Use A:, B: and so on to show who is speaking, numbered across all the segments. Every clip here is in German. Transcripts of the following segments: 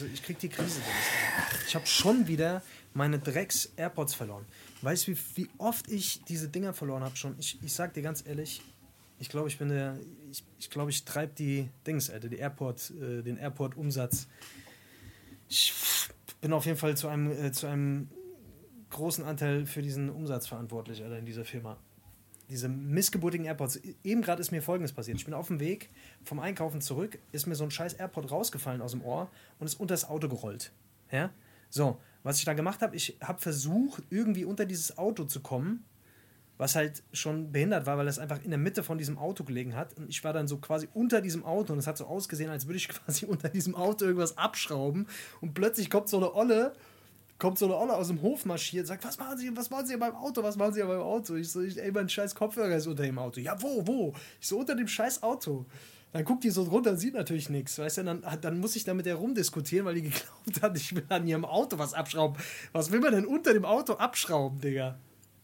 A: Ich krieg, die Krise. Ich habe schon wieder meine Drecks-AirPods verloren. Weißt du, wie, wie oft ich diese Dinger verloren habe schon? Ich, ich sag dir ganz ehrlich, ich glaube, ich bin der. Ich, ich glaube, ich treibe die Dings, Alter, die Airport, äh, den Airport-Umsatz. Ich bin auf jeden Fall zu einem, äh, zu einem großen Anteil für diesen Umsatz verantwortlich, Alter, in dieser Firma. Diese missgeburtigen AirPods. Eben gerade ist mir folgendes passiert. Ich bin auf dem Weg vom Einkaufen zurück, ist mir so ein scheiß AirPod rausgefallen aus dem Ohr und ist unter das Auto gerollt. Ja? So, was ich dann gemacht habe, ich habe versucht, irgendwie unter dieses Auto zu kommen, was halt schon behindert war, weil es einfach in der Mitte von diesem Auto gelegen hat. Und ich war dann so quasi unter diesem Auto und es hat so ausgesehen, als würde ich quasi unter diesem Auto irgendwas abschrauben. Und plötzlich kommt so eine Olle kommt so eine Olle aus dem Hof marschiert, sagt, was machen Sie, was machen Sie beim Auto, was machen Sie beim Auto? Ich so, ich, ey, mein scheiß Kopfhörer ist unter dem Auto. Ja, wo, wo? Ich so, unter dem scheiß Auto. Dann guckt die so runter, sieht natürlich nichts, weißt du, dann, dann muss ich da mit der rumdiskutieren, weil die geglaubt hat, ich will an ihrem Auto was abschrauben. Was will man denn unter dem Auto abschrauben, Digga?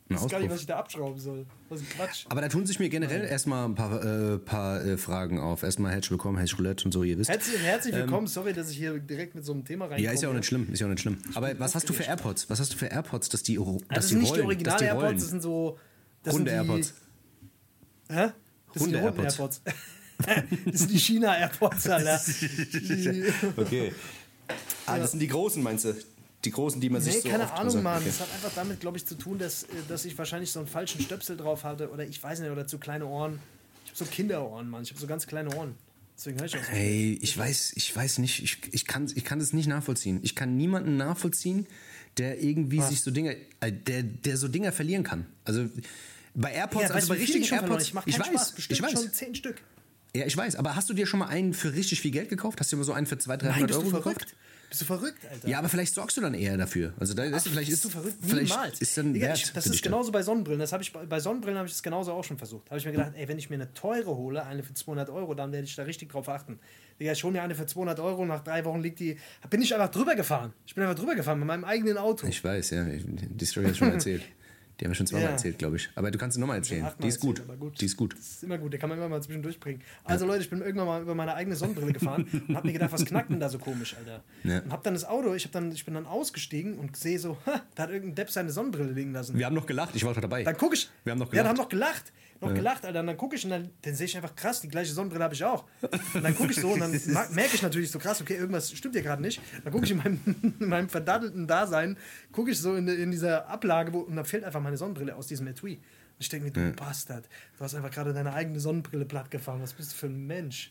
A: Ich weiß gar nicht, was ich da abschrauben soll. Was ein Quatsch.
B: Aber da tun sich mir generell Nein. erstmal ein paar, äh, paar äh, Fragen auf. Erstmal herzlich willkommen, herzlich Roulette und so, ihr wisst.
A: Herzlich, herzlich ähm, willkommen. Ähm, Sorry, dass ich hier direkt mit so einem Thema reinkomme.
B: Ja, ist ja auch nicht schlimm. Ist ja auch nicht schlimm. Aber was hast du für AirPods? Was hast du für AirPods, dass die, dass
A: also das sind nicht die original AirPods, das sind so.
B: Hunde AirPods.
A: Hä? Das Hunde sind die AirPods. das sind die China AirPods, Alter.
B: okay. Ah, das sind die großen, meinst du? Die großen, die man nee, sich so
A: keine Ahnung, Mann. Okay. Das hat einfach damit, glaube ich, zu tun, dass, äh, dass ich wahrscheinlich so einen falschen Stöpsel drauf hatte oder ich weiß nicht, oder zu kleine Ohren. Ich habe so Kinderohren, Mann. Ich habe so ganz kleine Ohren.
B: Deswegen höre ich auch so Hey, ich weiß, ich weiß nicht, ich, ich, kann, ich kann das nicht nachvollziehen. Ich kann niemanden nachvollziehen, der irgendwie Was? sich so Dinge, äh, der, der so Dinge verlieren kann. Also bei AirPods, ja, also bei richtigen AirPods,
A: ich, ich weiß, Spaß. ich weiß. schon zehn Stück.
B: Ja, ich weiß, aber hast du dir schon mal einen für richtig viel Geld gekauft? Hast du dir mal so einen für 200, 300 Euro gekauft?
A: Bist du verrückt, Alter?
B: Ja, aber vielleicht sorgst du dann eher dafür. Also da ist, Ach, vielleicht ist
A: du verrückt.
B: Vielleicht Niemals. Ist dann Digga,
A: ich, das ist genauso bei Sonnenbrillen. Das ich bei Sonnenbrillen habe ich das genauso auch schon versucht. Habe ich mir gedacht, ey, wenn ich mir eine teure hole, eine für 200 Euro, dann werde ich da richtig drauf achten. Digga, ich hole mir eine für 200 Euro, nach drei Wochen liegt die. Bin ich einfach drüber gefahren. Ich bin einfach drüber gefahren mit meinem eigenen Auto.
B: Ich weiß, ja. Die Story hast du schon erzählt. Die haben wir schon zweimal ja. erzählt, glaube ich. Aber du kannst sie nochmal erzählen. Die ist gut. gut. Die ist gut. Das
A: ist immer gut. Der kann man immer mal zwischendurch bringen. Also, ja. Leute, ich bin irgendwann mal über meine eigene Sonnenbrille gefahren und habe mir gedacht, was knackt denn da so komisch, Alter? Ja. Und habe dann das Auto, ich, dann, ich bin dann ausgestiegen und sehe so, ha, da hat irgendein Depp seine Sonnenbrille liegen lassen.
B: Wir haben noch gelacht. Ich war dabei.
A: Dann gucke ich.
B: Wir haben noch
A: gelacht. Ja, haben noch gelacht noch ja. gelacht, Alter. Und dann gucke ich und dann, dann sehe ich einfach krass, die gleiche Sonnenbrille habe ich auch. Und dann gucke ich so und dann merke ich natürlich so krass, okay, irgendwas stimmt hier gerade nicht. Dann gucke ich in meinem, in meinem verdattelten Dasein, gucke ich so in, in dieser Ablage wo, und da fällt einfach meine Sonnenbrille aus diesem Etui. Und ich denke mir, du ja. Bastard, du hast einfach gerade deine eigene Sonnenbrille plattgefahren. Was bist du für ein Mensch?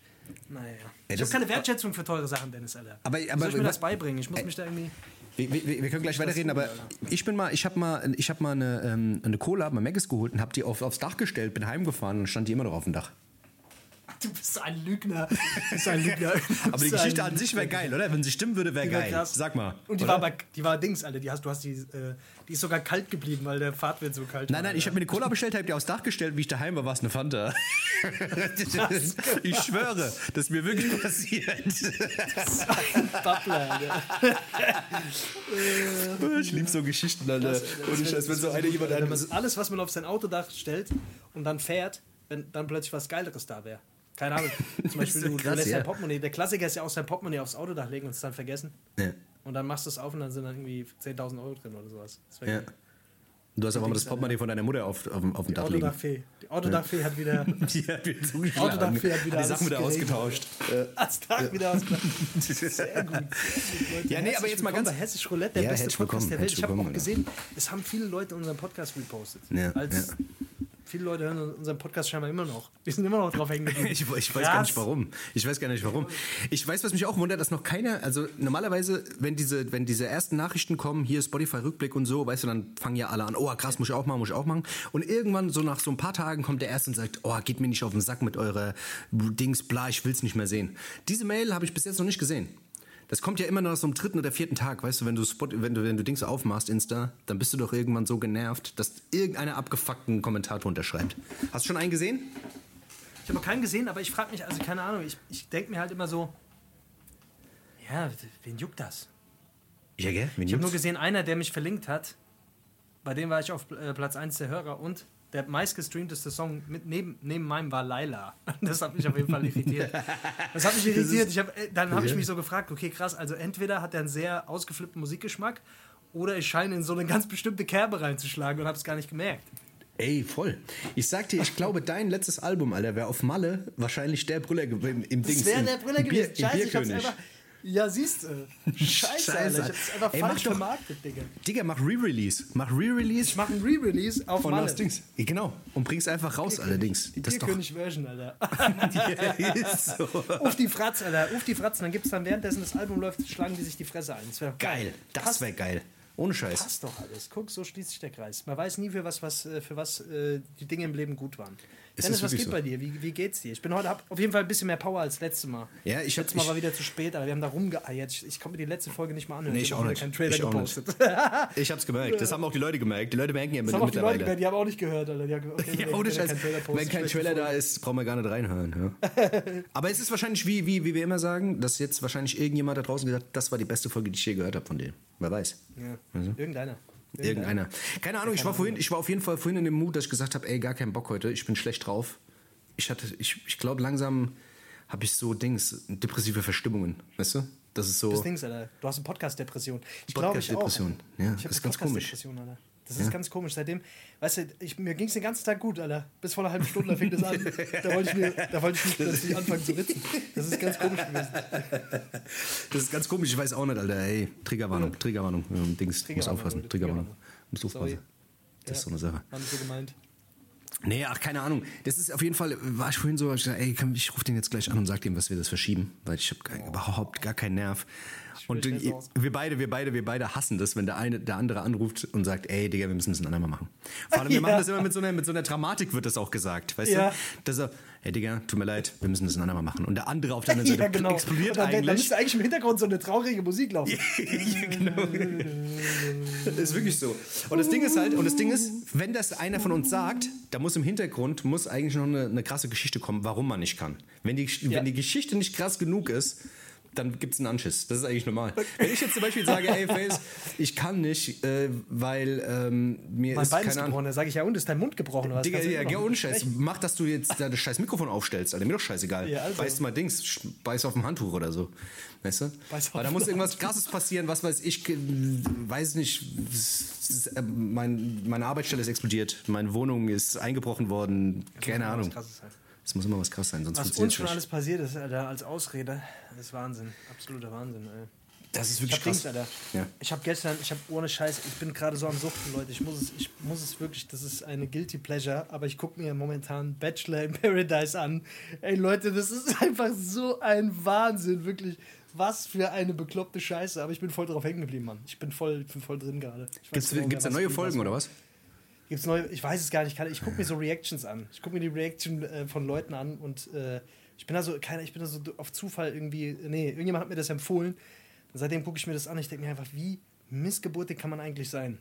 A: Naja. ich habe keine Wertschätzung für teure Sachen, Dennis, Alter.
B: Aber, aber,
A: soll ich mir das beibringen? Ich muss mich da irgendwie.
B: Wir, wir, wir, können gleich weiterreden, aber ich bin mal, ich habe mal, ich habe mal eine, ähm, eine Cola bei Maggis geholt und habe die auf, aufs Dach gestellt, bin heimgefahren und stand die immer noch auf dem Dach.
A: Du bist ein Lügner. Du bist ein Lügner.
B: aber die Geschichte an sich wäre geil, oder? Wenn sie stimmen würde, wäre geil. Krass. Sag mal.
A: Und die war, aber, die war Dings, Alter. Die hast, du hast die, äh, die ist sogar kalt geblieben, weil der Fahrtwind so kalt
B: nein, war. Nein, nein, ich habe mir eine Cola bestellt, habe die aufs Dach gestellt, wie ich daheim war, war es eine Fanta. ich schwöre, das ist mir wirklich passiert. Das ist ein Babbler, Alter. ich liebe so Geschichten, Alter. Und ich, als wenn so eine jemand
A: Alles, was man auf sein Autodach stellt und dann fährt, wenn dann plötzlich was Geileres da wäre. Keine Ahnung. Zum Beispiel, du, krass, du lässt ja. dein Portemonnaie. Der Klassiker ist ja auch sein Portemonnaie aufs Autodach legen und es dann vergessen. Ja. Und dann machst du es auf und dann sind dann irgendwie 10.000 Euro drin oder sowas.
B: ja. Du hast aber mal das Portemonnaie von deiner Mutter auf, auf, auf dem Dach liegen.
A: Autodachfee. Die Autodachfee hat wieder.
B: Die hat wieder zugeschlagen. Autodachfee hat wieder die Sachen wieder ausgetauscht.
A: Als Tag wieder ausgetauscht. Sehr gut.
B: Ja, nee, aber jetzt mal ganz.
A: Hessisch Roulette, der ja, beste Podcast der Welt. Ich habe auch gesehen, es haben viele Leute unseren Podcast repostet. Ja, als ja viele Leute hören unseren Podcast scheinbar immer noch. Wir sind immer noch drauf hängen geblieben.
B: ich, ich, weiß Krass. gar nicht warum. Ich weiß gar nicht warum. Ich weiß, was mich auch wundert, dass noch keiner, also normalerweise, wenn diese, wenn diese ersten Nachrichten kommen, hier Spotify-Rückblick und so, weißt du, dann fangen ja alle an, oh krass, muss ich auch machen, muss ich auch machen. Und irgendwann, so nach so ein paar Tagen, kommt der Erste und sagt, oh, geht mir nicht auf den Sack mit eurer Dings, bla, ich will's nicht mehr sehen. Diese Mail habe ich bis jetzt noch nicht gesehen. Das kommt ja immer noch so am dritten oder vierten Tag, weißt du, wenn du Spot, wenn du, wenn du Dings aufmachst, Insta, dann bist du doch irgendwann so genervt, dass irgendeiner abgefuckten Kommentator unterschreibt. Hast du schon einen gesehen?
A: Ich habe noch keinen gesehen, aber ich frage mich, also keine Ahnung, ich, ich denke mir halt immer so, ja, wen juckt das?
B: Ja, gell?
A: Wen ich habe nur gesehen, einer, der mich verlinkt hat, bei dem war ich auf äh, Platz 1 der Hörer und der meistgestreamteste Song mit, neben, neben meinem war Laila. Das hat mich auf jeden Fall irritiert. Das hat mich irritiert. Ich hab, äh, dann habe ich mich so gefragt, okay, krass, also entweder hat er einen sehr ausgeflippten Musikgeschmack oder ich scheine in so eine ganz bestimmte Kerbe reinzuschlagen und habe es gar nicht gemerkt.
B: Ey, voll. Ich sag dir, ich glaube, dein letztes Album, Alter, wäre auf Malle wahrscheinlich der Brüller gewesen. Im
A: Das
B: Dings,
A: wäre
B: im-
A: der Brüller
B: im Bier-
A: gewesen.
B: im
A: Scheiße, ich hab's einfach. Ja, siehst du. Scheiße,
B: Scheiße,
A: Alter. Ich hab's einfach
B: Ey, mach
A: falsch vermarktet, Digga.
B: Digga, mach Re-Release. Mach Re-Release
A: Ich mache ein Re-Release auf
B: von das Dings. Genau. Und bring's einfach raus, allerdings.
A: Die
B: Das.
A: Bierkönig-Version, Alter.
B: ist so.
A: Auf die Fratz, Alter. Auf die Fratz. Und dann gibt's dann währenddessen das Album läuft, schlagen die sich die Fresse ein. Das wäre
B: Geil. Das
A: Passt-
B: wäre geil. Ohne Scheiß.
A: Passt doch alles. Guck, so schließt sich der Kreis. Man weiß nie, für was, was, äh, für was äh, die Dinge im Leben gut waren.
B: Ist
A: Dennis, was geht
B: so?
A: bei dir? Wie, wie geht's dir? Ich bin heute hab auf jeden Fall ein bisschen mehr Power als letztes Mal.
B: Ja, ich hab-
A: Letztes Mal
B: ich-
A: war wieder zu spät, aber wir haben da rumgeeiert. Ich, ich konnte mir die letzte Folge nicht mal anhören.
B: Nee, ich
A: hab
B: auch nicht.
A: keinen Trailer
B: Ich auch nicht.
A: gepostet.
B: Ich hab's gemerkt. Das haben auch die Leute gemerkt. Die Leute merken ja
A: Das haben auch die Leute
B: mittlerweile.
A: die haben auch nicht gehört, Alter. Die haben, okay,
B: Ja,
A: wenn
B: ohne Scheiß. Wenn kein Trailer da ist, brauchen wir gar nicht reinhören. Ja. Aber es ist wahrscheinlich, wie, wie, wie wir immer sagen, dass jetzt wahrscheinlich irgendjemand da draußen gesagt hat, das war die beste Folge, die ich je gehört habe von denen. Wer weiß.
A: Ja. Irgendeiner.
B: Irgendeiner. Keine Ahnung, ich war vorhin, ich war auf jeden Fall vorhin in dem Mut, dass ich gesagt habe, ey, gar keinen Bock heute, ich bin schlecht drauf. Ich hatte, ich, ich glaube langsam habe ich so Dings, depressive Verstimmungen, weißt du? Das ist so.
A: Das Ding, Alter. Du hast eine Podcast-Depression. Ich glaube, ich auch.
B: Podcast-Depression. Ja,
A: ich
B: das ist ganz komisch.
A: Alter. Das ist ganz komisch. Seitdem, weißt du, ich, mir ging es den ganzen Tag gut, Alter. Bis vor einer halben Stunde, da fing das an. Da wollte ich, mir, da wollte ich mich plötzlich anfangen zu ritzen. Das ist ganz komisch gewesen.
B: Das ist ganz komisch, ich weiß auch nicht, Alter. Ey, Triggerwarnung, Triggerwarnung. Ähm, Dings, muss aufpassen. Triggerwarnung. Muss aufpassen. Das ist
A: Ja.
B: so eine Sache.
A: War nicht so gemeint.
B: Nee, ach, keine Ahnung. Das ist auf jeden Fall, war ich vorhin so, ich gesagt, ey, ich rufe den jetzt gleich an und sag dem, was wir das verschieben, weil ich habe überhaupt gar keinen Nerv. Und wir beide, wir beide, wir beide hassen das, wenn der eine, der andere anruft und sagt, ey, Digga, wir müssen das ein andermal machen. Vor allem, wir
A: Ja.
B: machen das immer mit so einer, mit so einer Dramatik wird das auch gesagt, weißt
A: Ja.
B: du? Dass er, hey, Digga, tut mir leid, wir müssen das ein andermal machen. Und der andere auf der anderen Seite
A: Ja, genau.
B: explodiert
A: Und dann, Dann
B: eigentlich.
A: müsste eigentlich im Hintergrund so eine traurige Musik laufen.
B: Ja, genau. Das ist wirklich so. Und das Ding ist halt, und das Ding ist, wenn das einer von uns sagt, da muss im Hintergrund muss eigentlich noch eine, eine krasse Geschichte kommen, warum man nicht kann. Wenn die, wenn die Geschichte nicht krass genug ist, dann gibt es einen Anschiss. Das ist eigentlich normal. Wenn ich jetzt zum Beispiel sage, ey, Face, ich kann nicht, äh, weil ähm, mir
A: Mein
B: ist
A: Bein ist
B: keine Ahnung.
A: gebrochen. Da sage ich, ja, und ist dein Mund gebrochen? Oder was?
B: Digga, ja, ja, ohne Scheiß. Mach, dass du jetzt da das scheiß Mikrofon aufstellst, Alter. Mir doch scheißegal.
A: Ja, also.
B: Beiß mal Dings, beiß auf dem Handtuch oder so. Weißt du?
A: Beiß auf
B: Weil da muss irgendwas krasses passieren, was weiß ich, weiß nicht. ist, äh, Mein, meine Arbeitsstelle ist explodiert, meine Wohnung ist eingebrochen worden, keine Ahnung.
A: Krasses sein.
B: Es muss immer was krass sein, sonst
A: Was uns schon
B: nicht.
A: alles passiert ist, Alter, als Ausrede, das ist Wahnsinn. Absoluter Wahnsinn, ey.
B: Das ist
A: Ich
B: wirklich
A: Dings,
B: krass.
A: Alter.
B: Ja.
A: Ich habe gestern, ich habe ohne Scheiß, ich bin gerade so am Suchten, Leute. Ich muss es, ich muss es wirklich, das ist eine guilty pleasure, aber ich gucke mir momentan Bachelor in Paradise an. Ey Leute, das ist einfach so ein Wahnsinn, wirklich. Was für eine bekloppte Scheiße. Aber ich bin voll drauf hängen geblieben, Mann. Ich bin voll, ich bin voll drin gerade. Ich
B: Gibt's,
A: genau,
B: gibt's da neue Folgen oder was?
A: Gibt's neue? Ich weiß es gar nicht. Ich gucke mir so Reactions an. Ich gucke mir die Reaction äh, von Leuten an und äh, ich bin da so, keine, ich bin da so auf Zufall irgendwie. Nee, irgendjemand hat mir das empfohlen. Und seitdem gucke ich mir das an. Ich denke mir einfach, wie missgeburtig kann man eigentlich sein?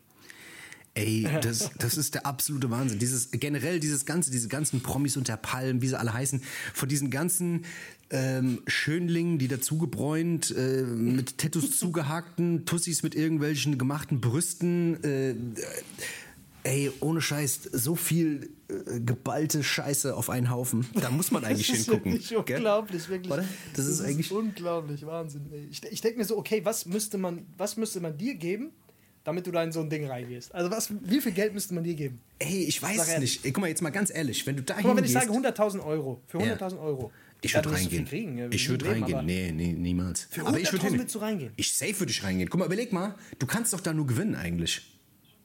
B: Ey, das, das ist der absolute Wahnsinn. Dieses, generell dieses ganze, diese ganzen Promis unter Palmen, wie sie alle heißen, von diesen ganzen ähm, Schönlingen, die dazugebräunt, äh, mit Tattoos zugehakten, Tussis mit irgendwelchen gemachten Brüsten, äh, ey, ohne Scheiß, so viel äh, geballte Scheiße auf einen Haufen. Da muss man eigentlich
A: das ist
B: hingucken.
A: Wirklich
B: gell?
A: unglaublich, wirklich.
B: Oder? Das ist eigentlich-
A: unglaublich, Wahnsinn. Ey. Ich, ich denke mir so, okay, was müsste man, was müsste man dir geben, damit du da in so ein Ding reingehst? Also was, wie viel Geld müsste man dir geben?
B: Ey, ich weiß es nicht. Ey, guck mal, jetzt mal ganz ehrlich, wenn du da
A: mal, wenn ich
B: hingehst-
A: sage 100.000 Euro, für
B: Ja.
A: 100.000 Euro.
B: Ich würde reingehen.
A: kriegen, ja,
B: ich würde reingehen. Nee, nee, niemals.
A: Für
B: aber ich
A: 100.000
B: würde hin.
A: reingehen?
B: Ich safe würde ich reingehen. Guck mal, überleg mal, du kannst doch da nur gewinnen eigentlich.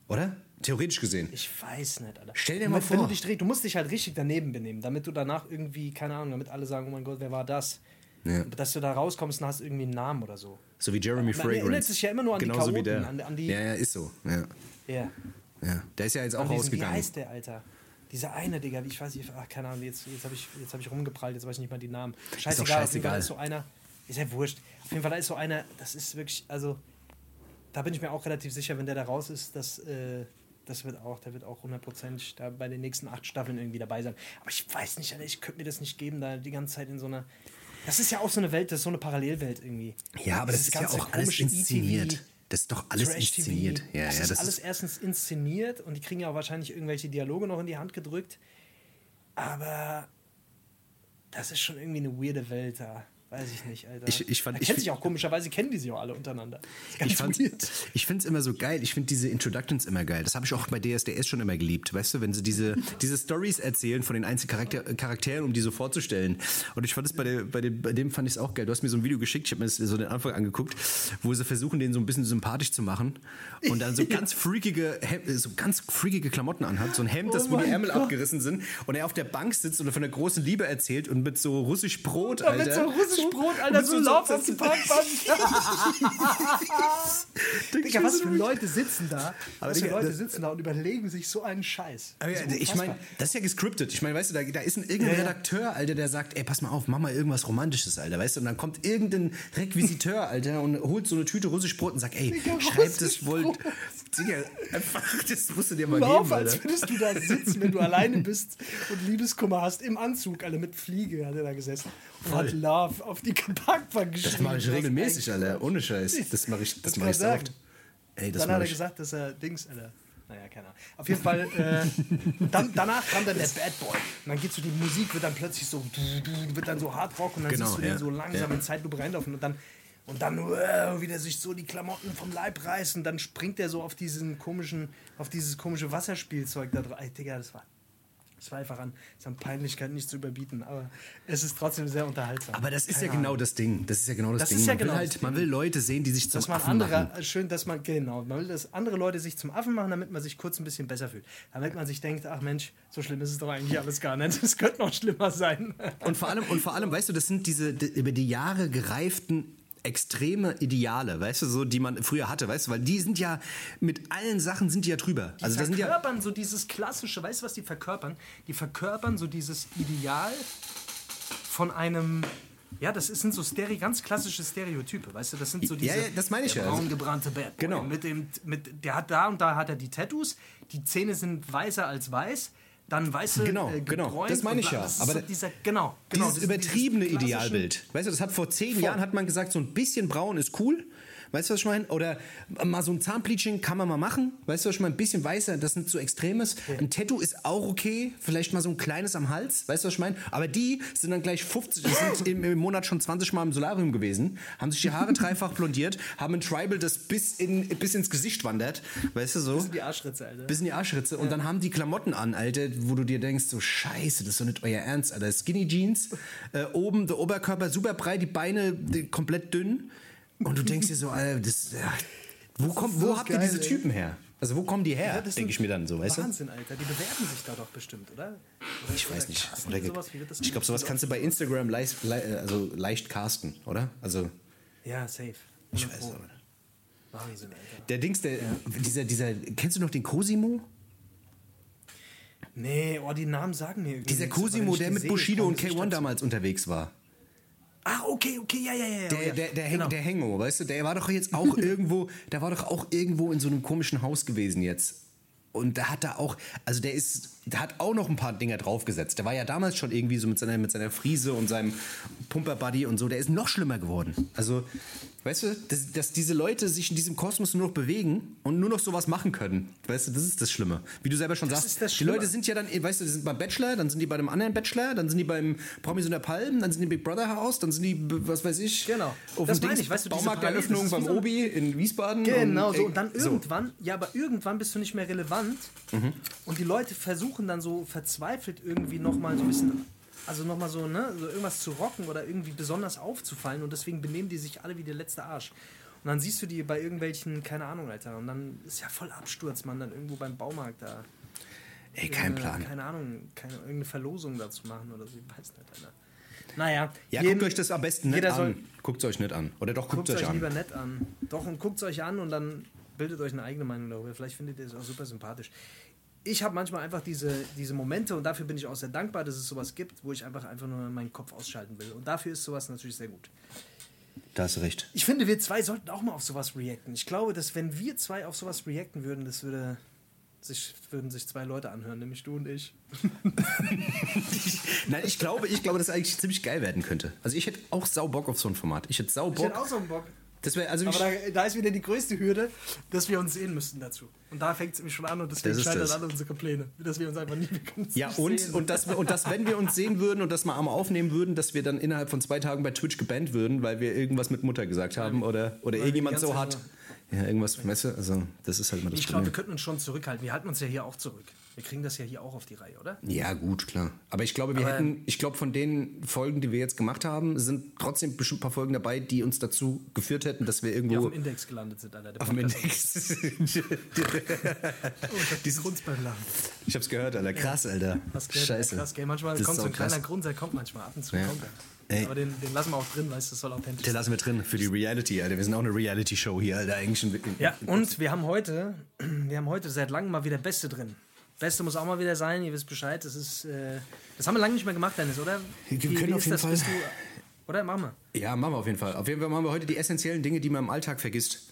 B: Oder? Theoretisch gesehen.
A: Ich weiß nicht, Alter.
B: Stell dir mal
A: wenn, Wenn
B: vor.
A: du, dich drehst, du musst dich halt richtig daneben benehmen, damit du danach irgendwie, keine Ahnung, damit alle sagen, oh mein Gott, wer war das?
B: Ja.
A: Dass du da rauskommst und hast irgendwie einen Namen oder so.
B: So wie Jeremy
A: Man
B: Fragrance.
A: erinnert sich ja immer nur an die
B: Genauso wie
A: Chaoten, an- an die-
B: ja, ja, ist so. Ja.
A: Ja.
B: Ja. Der ist ja jetzt auch
A: diesen, wie
B: rausgegangen.
A: heißt der, Alter? Dieser eine, Digga, wie ich weiß nicht, ach, keine Ahnung, jetzt, jetzt habe ich, jetzt hab ich rumgeprallt, jetzt weiß ich nicht mal die Namen. Scheißegal, Fall
B: scheißegal.
A: ist so einer, ist ja wurscht. Auf jeden Fall da ist so einer, das ist wirklich, also, da bin ich mir auch relativ sicher, wenn der da raus ist, dass, äh, das wird auch, der wird auch hundertprozentig da bei den nächsten acht Staffeln irgendwie dabei sein. Aber ich weiß nicht, Alter, ich könnte mir das nicht geben, da die ganze Zeit in so einer. Das ist ja auch so eine Welt, das ist so eine Parallelwelt irgendwie.
B: Ja, aber das
A: Dieses
B: ist ja auch alles
A: komische
B: inszeniert.
A: ETV.
B: Das ist doch alles inszeniert. Ja,
A: das
B: ja,
A: ist
B: das
A: alles
B: ist,
A: erstens inszeniert und die kriegen ja auch wahrscheinlich irgendwelche Dialoge noch in die Hand gedrückt. Aber das ist schon irgendwie eine weirde Welt da. Weiß ich nicht, Alter.
B: Ich- ich fand- ich
A: kennt sich auch komischerweise, kennen die sich auch alle untereinander. Das
B: ich fand, ich finde es immer so geil. Ich finde diese Introductions immer geil. Das habe ich auch bei DSDS schon immer geliebt. Weißt du, wenn sie diese, diese Stories erzählen von den einzelnen Charakter, Charakteren, um die so vorzustellen. Und ich fand es bei, der, bei, dem, bei dem fand ich es auch geil. Du hast mir so ein Video geschickt, ich habe mir das so den Anfang angeguckt, wo sie versuchen, den so ein bisschen sympathisch zu machen und dann so ganz freakige, so ganz freakige Klamotten anhat. So ein Hemd, das
A: Oh
B: wo die Ärmel
A: Gott.
B: abgerissen sind und er auf der Bank sitzt und von der großen Liebe erzählt und mit so russisch Brot, Alter.
A: Brot, Alter, so, lauf auf die Parkbank. Digga, was für Leute sitzen da?
B: Aber
A: Was für Leute sitzen da und überlegen sich so einen Scheiß?
B: Aber ja, ich meine, das ist ja gescriptet. Ich meine, weißt du, da, da ist ein irgendein
A: Ja, ja.
B: Redakteur, Alter, der sagt, ey, pass mal auf, mach mal irgendwas Romantisches, Alter, weißt du? Und dann kommt irgendein Requisiteur, Alter, und holt so eine Tüte russisch Brot und sagt, ey,
A: Digga,
B: schreibt es wohl. Digga, einfach, das musst du dir mal
A: Lauf,
B: geben,
A: als
B: Alter.
A: würdest du da sitzen, wenn du alleine bist und Liebeskummer hast, im Anzug, alle mit Fliege hat er da gesessen und hat Love auf die Parkbank geschrieben.
B: Das mache ich regelmäßig, Alter, ohne Scheiß. Das mache ich, das mache ich so oft. Ey, das
A: Dann hat er gesagt, dass er Dings, Alter. Naja, keine Ahnung. Auf jeden Fall, äh, dann, danach kam dann der Bad Boy. Und dann geht so die Musik, wird dann plötzlich so, du, du, wird dann so Hard Rock und dann
B: Genau,
A: siehst du
B: ja.
A: den so langsam
B: Ja.
A: in Zeitlupe reinlaufen und dann und dann äh, wieder sich so die Klamotten vom Leib reißen, dann springt er so auf diesen komischen, auf dieses komische Wasserspielzeug da drauf. Ey, Digga, das war, das war einfach an, ist an Peinlichkeit nicht zu überbieten, aber es ist trotzdem sehr unterhaltsam.
B: Aber das ist
A: Keine
B: ja genau
A: Ahnung.
B: das Ding. Das ist ja genau das,
A: Das
B: Ding.
A: ja
B: man,
A: genau
B: will halt, man will Leute sehen, die sich zum
A: dass man
B: Affen
A: andere,
B: machen.
A: schön, dass man, genau, man will, dass andere Leute sich zum Affen machen, damit man sich kurz ein bisschen besser fühlt. Damit man sich denkt, ach Mensch, so schlimm ist es doch eigentlich alles gar nicht. Es könnte noch schlimmer sein.
B: Und vor allem, und vor allem, weißt du, das sind diese die, über die Jahre gereiften extreme Ideale, weißt du, so die man früher hatte, weißt du, weil die sind ja mit allen Sachen sind die ja drüber.
A: Die
B: also das sind ja
A: verkörpern so dieses klassische, weißt du, was die verkörpern? Die verkörpern so dieses Ideal von einem. Ja, das sind so Stere ganz klassische Stereotype, weißt du? Das sind so
B: Ja,
A: diese
B: ja, das meine ich
A: der
B: ja.
A: braun gebrannte Bad.
B: Genau.
A: Mit dem, mit, der hat da und da hat er die Tattoos, die Zähne sind weißer als weiß, dann weiße
B: Genau,
A: äh,
B: genau, das meine ich ja.
A: Das
B: Aber
A: dieser, genau, genau,
B: dieses übertriebene
A: dieses
B: Idealbild. Weißt du, das hat vor zehn Jahren hat man gesagt, so ein bisschen braun ist cool. Weißt du, was ich meine? Oder mal so ein Zahnbleaching kann man mal machen. Weißt du, was ich meine? Ein bisschen weißer, das nicht so extremes. Ein Tattoo ist auch okay. Vielleicht mal so ein kleines am Hals. Weißt du, was ich meine? Aber die sind dann gleich 50, die sind im, im Monat schon 20 Mal im Solarium gewesen, haben sich die Haare dreifach blondiert, haben ein Tribal, das bis, in, bis ins Gesicht wandert. Weißt du so?
A: Das sind die Arschritze, Alter.
B: bis in die Arschritze und dann haben die Klamotten an, Alter, wo du dir denkst, so scheiße, das ist doch nicht euer Ernst, Alter. Skinny Jeans, äh, oben der Oberkörper super breit, die Beine komplett dünn und du denkst dir so, Alter, das, ja, wo, kommt, wo
A: so
B: habt ihr
A: geil,
B: diese
A: ey.
B: Typen her? Also wo kommen die her,
A: Ja, das
B: denke ich mir dann so, weißt du?
A: Wahnsinn, Alter. Die bewerben sich da doch bestimmt, oder? oder
B: Ich weiß nicht. Oder,
A: sowas?
B: Ich glaube, sowas kannst du bei Instagram leicht, le, also leicht casten, oder? Also,
A: Ja, safe.
B: ich
A: 100
B: weiß aber nicht.
A: Wahnsinn, Alter.
B: Der Dings, der, dieser, dieser, kennst du noch den Cosimo?
A: Nee, oh, die Namen sagen mir irgendwie
B: Dieser Cosimo, der mit Bushido und
A: das
B: K1
A: bestimmt-
B: damals unterwegs war.
A: Ah, okay, okay, ja, ja, ja.
B: Der,
A: ja.
B: der, der, Heng,
A: Genau.
B: der Hengo, weißt du, der war doch jetzt auch irgendwo, der war doch auch irgendwo in so einem komischen Haus gewesen jetzt. Und da hat er auch, also der ist, hat auch noch ein paar Dinger draufgesetzt. Der war ja damals schon irgendwie so mit seiner, mit seiner Friese und seinem Pumperbuddy und so, der ist noch schlimmer geworden. Also, weißt du, dass, dass diese Leute sich in diesem Kosmos nur noch bewegen und nur noch sowas machen können. Weißt du, das ist das Schlimme. Wie du selber schon
A: Das
B: sagst,
A: ist das
B: die. Leute sind ja dann, weißt du, die sind beim Bachelor, dann sind die bei einem anderen Bachelor, dann sind die beim Promis unter Palmen, dann sind die im Big Brother Haus, dann sind die, was weiß ich,
A: Genau.
B: auf
A: Das meine
B: Dings,
A: ich, weißt du,
B: Baumarkteröffnung beim
A: so-
B: Obi in Wiesbaden.
A: Genau, so.
B: ey,
A: Und dann
B: so.
A: irgendwann, ja, aber irgendwann bist du nicht mehr relevant.
B: Mhm.
A: Und die Leute versuchen dann so verzweifelt irgendwie nochmal so ein bisschen, also nochmal so, ne, so irgendwas zu rocken oder irgendwie besonders aufzufallen. Und deswegen benehmen die sich alle wie der letzte Arsch. Und dann siehst du die bei irgendwelchen, keine Ahnung, Alter. Und dann ist ja voll Absturz, man, dann irgendwo beim Baumarkt da.
B: Ey, kein
A: irgendeine-
B: Plan.
A: Keine Ahnung, keine, irgendeine Verlosung dazu machen oder so, ich weiß nicht, Alter. Naja.
B: Ja,
A: jeden-
B: guckt euch das am besten nicht an. Guckt euch nicht an. Oder doch, guckt
A: Guckt
B: euch
A: euch
B: an.
A: lieber nett an. Doch, und guckt es euch an und dann bildet euch eine eigene Meinung darüber. Vielleicht findet ihr es auch super sympathisch. Ich habe manchmal einfach diese, diese Momente und dafür bin ich auch sehr dankbar, dass es sowas gibt, wo ich einfach einfach nur meinen Kopf ausschalten will. Und dafür ist sowas natürlich sehr gut.
B: Da hast du recht.
A: Ich finde, wir zwei sollten auch mal auf sowas reacten. Ich glaube, dass wenn wir zwei auf sowas reacten würden, das würde sich, würden sich zwei Leute anhören, nämlich du und ich.
B: Nein, ich glaube, ich glaube, dass es eigentlich ziemlich geil werden könnte. Also ich hätte auch sau Bock auf so ein Format. Ich hätte sau
A: Ich
B: Bock.
A: hätte auch so einen Bock.
B: Wäre also
A: Aber da, da ist wieder die größte Hürde, dass wir uns sehen müssten dazu. Und da fängt es nämlich schon an und deswegen
B: Das
A: scheitern
B: das.
A: alle unsere Pläne. Dass wir uns einfach nie uns
B: Ja, und,
A: sehen.
B: und, dass wir, und dass, wenn wir uns sehen würden und das mal einmal aufnehmen würden, dass wir dann innerhalb von zwei Tagen bei Twitch gebannt würden, weil wir irgendwas mit Mutter gesagt haben oder, oder irgendjemand so hat. Ja, irgendwas, weißt du, also das ist halt mal das
A: Ich glaube, wir
B: Problem.
A: könnten uns schon zurückhalten. Wir halten uns ja hier auch zurück. Wir kriegen das ja hier auch auf die Reihe, oder?
B: Ja, gut, klar. Aber ich glaube, wir
A: Aber-
B: hätten, ich glaube, von den Folgen, die wir jetzt gemacht haben, sind trotzdem bestimmt ein paar Folgen dabei, die uns dazu geführt hätten, dass wir
A: Die auf
B: irgendwo
A: dem Index gelandet sind, Alter.
B: Auf dem Index.
A: Oh, ich hab diesen Grunz beim Lachen.
B: ich hab's gehört, Alter. Krass, Alter.
A: Hast gehört?
B: Scheiße.
A: Krass, gell? Manchmal
B: Das
A: kommt so ein kleiner
B: krass.
A: Grund, der kommt manchmal ab und zu.
B: Ja.
A: Kommt
B: Ey.
A: er. Aber den, den lassen wir auch drin, weißt du, das soll authentisch
B: Den lassen wir drin für die Reality, Alter. Wir sind auch eine Reality-Show hier, Alter. Eigentlich ein,
A: Ja, und wir haben heute, wir haben heute seit langem mal wieder Beste drin. Beste muss auch mal wieder sein, ihr wisst Bescheid. Das ist, äh, das haben wir lange nicht mehr gemacht, Dennis, oder?
B: Wir können auf jeden Fall-
A: Bist du, oder machen wir?
B: Ja, machen wir auf jeden Fall. Auf jeden Fall machen wir heute die essentiellen Dinge, die man im Alltag vergisst.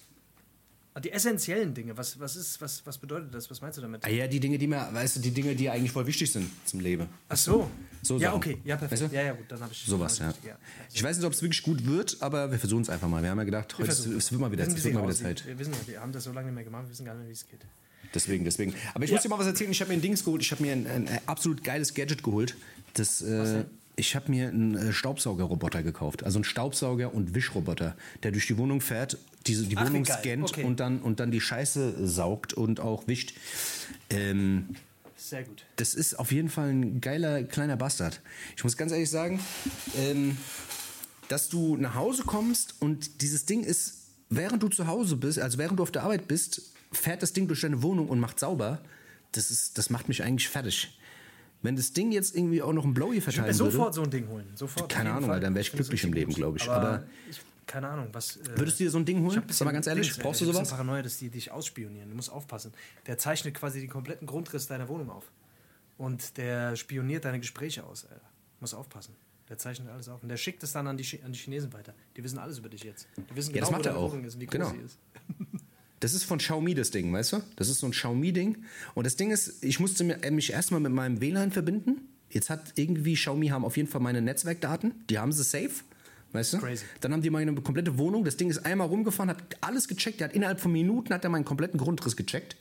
A: Ah, Die essentiellen Dinge, was, was ist, was, was bedeutet das? Was meinst du damit?
B: Ah ja, die Dinge, die man, weißt du, die Dinge, die eigentlich voll wichtig sind zum Leben.
A: Ach so.
B: So
A: ja,
B: Sachen.
A: okay, ja, perfekt.
B: Weißt du?
A: Ja, ja, gut, dann habe ich
B: Sowas, ja.
A: ja.
B: Ich weiß nicht, ob es wirklich gut wird, aber wir versuchen es einfach mal. Wir haben ja gedacht, heute es wird mal wieder,
A: Wir
B: es wird
A: wie
B: mal wieder. Zeit.
A: Wir wissen ja, wir haben das so lange nicht mehr gemacht, wir wissen gar nicht mehr, wie es geht.
B: Deswegen, deswegen. Aber ich muss dir mal was erzählen. Ich habe mir ein Dings geholt. Ich habe mir ein, ein, absolut geiles Gadget geholt. Das, äh, ich habe mir einen äh, Staubsaugerroboter gekauft. Also einen Staubsauger- und Wischroboter, der durch die Wohnung fährt, diese, die
A: Ach,
B: Wohnung scannt
A: Okay.
B: und, dann, und dann die Scheiße saugt und auch wischt. Ähm,
A: Sehr gut.
B: das ist auf jeden Fall ein geiler kleiner Bastard. Ich muss ganz ehrlich sagen, ähm, dass du nach Hause kommst und dieses Ding ist, während du zu Hause bist, also während du auf der Arbeit bist, fährt das Ding durch deine Wohnung und macht sauber. Das, ist, das macht mich eigentlich fertig. Wenn das Ding jetzt irgendwie auch noch ein Blowy
A: Ich
B: verteilen
A: mir
B: würde,
A: sofort so ein Ding holen. Sofort.
B: Keine Ahnung,
A: Fall.
B: Alter, dann wär ich glücklich im Leben,
A: gut.
B: glaub ich.
A: Aber,
B: Aber-
A: ich, keine Ahnung, was. Äh,
B: würdest du dir so ein Ding
A: ich
B: holen?
A: bisschen
B: Sag mal ganz ehrlich,
A: Dings,
B: brauchst
A: äh,
B: du
A: bisschen
B: sowas?
A: Paranoia, dass die dich ausspionieren. Du musst aufpassen. Der zeichnet quasi den kompletten Grundriss deiner Wohnung auf. Und der spioniert deine Gespräche aus, Alter. Muss aufpassen. Der zeichnet alles auf. Und der schickt es dann an die, an die Chinesen weiter. Die wissen alles über dich jetzt. Die wissen
B: Ja, das
A: genau,
B: macht
A: wo
B: er
A: deine
B: auch.
A: Wohnung ist und wie groß
B: Genau.
A: sie ist.
B: Das ist von Xiaomi das Ding, weißt du? Das ist so ein Xiaomi-Ding. Und das Ding ist, ich musste äh, mich erstmal mit meinem WLAN verbinden. Jetzt hat irgendwie Xiaomi haben auf jeden Fall meine Netzwerkdaten. Die haben sie safe. Weißt du?
A: Crazy.
B: Dann haben die meine komplette Wohnung. Das Ding ist einmal rumgefahren, hat alles gecheckt. Der hat innerhalb von Minuten hat er meinen kompletten Grundriss gecheckt.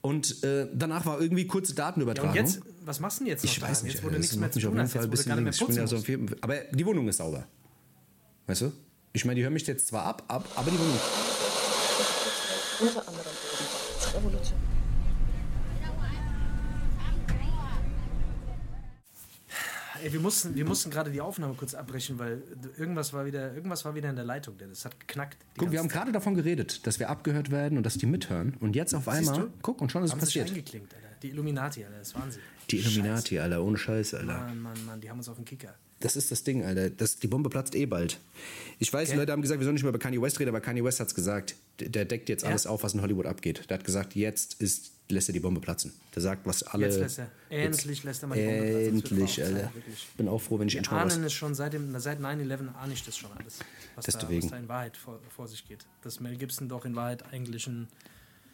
B: Und äh, danach war irgendwie kurze
A: Ja,
B: Datenübertragung.
A: und jetzt, was machst du denn jetzt noch
B: ich weiß nicht.
A: Jetzt,
B: das
A: nichts mehr zu
B: auf
A: tun
B: jeden Fall ein bisschen
A: mehr.
B: Ich bin ja so
A: musst.
B: auf jeden, aber die Wohnung ist sauber. Weißt du? Ich meine, die hören mich jetzt zwar ab, ab aber die Wohnung.
C: Unter anderem ebenfalls Revolution.
A: Ey, wir mussten, wir mussten gerade die Aufnahme kurz abbrechen, weil irgendwas war wieder, irgendwas war wieder in der Leitung. Das hat geknackt.
B: Guck, wir haben gerade davon geredet, dass wir abgehört werden und dass die mithören. Und jetzt auf einmal,
A: du?
B: guck, und schon ist es passiert.
A: eingeklinkt, Alter. Die Illuminati, Alter, das waren sie.
B: Die Illuminati, Alter, ohne Scheiß, Alter.
A: Mann, Mann, Mann, die haben uns auf den Kicker.
B: Das ist das Ding, Alter. Das, die Bombe platzt eh bald. Ich weiß,
A: Okay.
B: Leute haben gesagt, wir sollen nicht mehr über Kanye West reden, aber Kanye West hat's gesagt. Der, deckt jetzt
A: Ja?
B: alles auf, was in Hollywood abgeht. Der hat gesagt, jetzt ist, lässt er die Bombe platzen. Der sagt, was alle.
A: Jetzt lässt er, endlich lässt er mal die Bombe platzen.
B: Endlich,
A: Zeit,
B: Alter. Ich bin auch froh, wenn ich endlich mal was.
A: ahnen es schon seit, dem, seit 9-11 ahne ich das schon alles. Was, da,
B: Deswegen.
A: was da in Wahrheit vor, vor sich geht. Dass Mel Gibson doch in Wahrheit eigentlich ein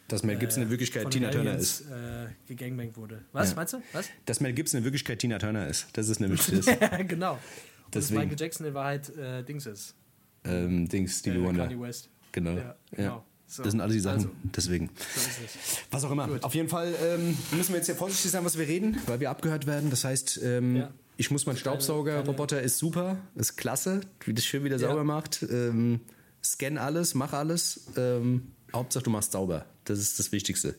B: Dass Mel Gibson in
A: äh,
B: Wirklichkeit Tina Turner
A: Aliens,
B: ist.
A: Äh, gegangbangt wurde. Was,
B: Ja.
A: meinst du? Was?
B: Dass Mel Gibson in Wirklichkeit Tina Turner ist. Das ist nämlich das.
A: Ja, genau. Und dass. Michael Jackson in Wahrheit äh, Dings ist.
B: ähm, Dings, Stevie
A: Äh,
B: Wonder.
A: Kanye West.
B: Genau.
A: Ja,
B: Ja,
A: genau. So,
B: Das sind alle die Sachen.
A: also.
B: Deswegen.
A: So.
B: Was auch immer. Auf jeden Fall ähm, müssen wir jetzt hier vorsichtig sein, was wir reden, weil wir abgehört werden. Das heißt, ähm,
A: Ja.
B: ich muss meinen Staubsaugerroboter ist super, ist klasse, wie das schön wieder sauber macht. Ähm, scan alles, mach alles. Ähm, Hauptsache du machst sauber. Das ist das Wichtigste.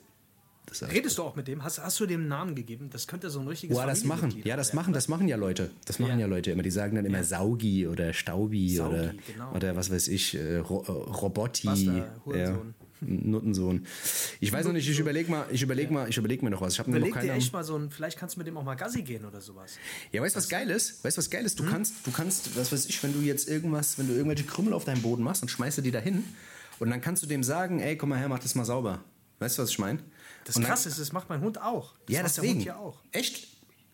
B: Das heißt,
A: Redest du auch mit dem? Hast, hast du dem einen Namen gegeben? Das könnte so ein richtiges
B: Boah, das machen. Ja, das machen, das machen ja Leute. Das machen ja,
A: Ja.
B: Leute immer. Die sagen dann immer Saugi oder Staubi
A: Saugi,
B: oder,
A: genau.
B: oder was weiß ich, äh, Ro äh, Robotti.
A: Basta,
B: ja. Nuttensohn. Ich weiß noch nicht, ich überlege mal, ich überlege mal, ich überlege mir noch was. Ich habe noch
A: Überleg
B: keine
A: dir echt mal so ein, vielleicht kannst du mit dem auch mal Gassi gehen oder sowas.
B: Ja, weißt du, was geil ist? Weißt du, was geil ist? Du
A: Hm?
B: kannst, du kannst, was weiß ich, wenn du jetzt irgendwas, wenn du irgendwelche Krümel auf deinem Boden machst, dann schmeißt du die da hin und dann kannst du dem sagen, ey, komm mal her, mach das mal sauber. Weißt du, was ich meine?
A: Das
B: Und dann-
A: krass ist, das macht mein Hund auch. Das
B: Ja,
A: macht der
B: deswegen.
A: Hund ja auch.
B: Echt?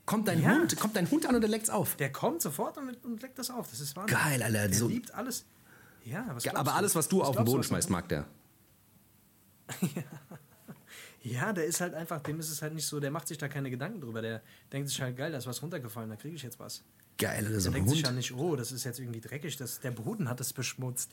B: Kommt dein
A: Ja.
B: Hund, kommt dein Hund an und der leckt's auf.
A: Der kommt sofort und, und leckt das auf. Das ist Wahnsinn.
B: Geil, Alter,
A: Der
B: so-
A: liebt alles. Ja, was
B: Ja, aber
A: du?
B: alles, was du auf den Boden
A: was
B: schmeißt, mag der.
A: Hund- Ja, der ist halt einfach, dem ist es halt nicht so, der macht sich da keine Gedanken drüber. Der denkt sich halt, geil, da ist was runtergefallen, da kriege ich jetzt was.
B: Geil, Alter, so
A: Der
B: ein
A: denkt sich ja
B: Hund.
A: nicht, oh, das ist jetzt irgendwie dreckig, das, der Boden hat es beschmutzt.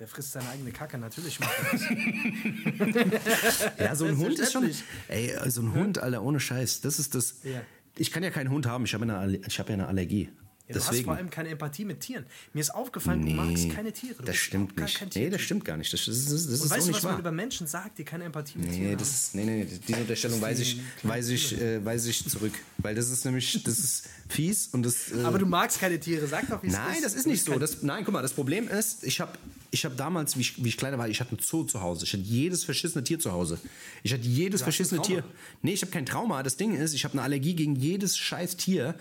A: Der frisst seine eigene Kacke, natürlich macht er das.
B: Ja, so ein Hund ist schon. Ey, so ein Hund, Alter, ohne Scheiß. Das ist das.
A: Ja.
B: Ich kann ja keinen Hund haben, ich habe ich hab ja eine Allergie.
A: Ja, du hast
B: Deswegen.
A: vor allem keine Empathie mit Tieren. Mir ist aufgefallen, du magst keine Tiere. Du
B: das stimmt nicht. Nee, das stimmt gar nicht. Das, das, das, ist
A: weißt
B: so
A: du,
B: nicht
A: was man
B: wahr.
A: über Menschen sagt, die keine Empathie mit
B: Nee,
A: Tieren
B: das
A: haben?
B: ist, nee, nee, nee, diese Unterstellung weise ich, weise ich, äh, weise ich zurück. Weil das ist nämlich, das ist fies und das. Äh,
A: Aber du magst keine Tiere, sag doch, wie es ist.
B: Nein, das ist nicht so. Das, nein, guck mal, das Problem ist, ich habe ich hab damals, wie ich, wie ich kleiner war, ich hatte einen Zoo zu Hause. Ich hatte jedes verschissene Tier zu Hause. Ich hatte jedes verschissene
A: ein
B: Tier. Nee, ich habe kein Trauma. Das Ding ist, ich habe eine Allergie gegen jedes scheiß Tier,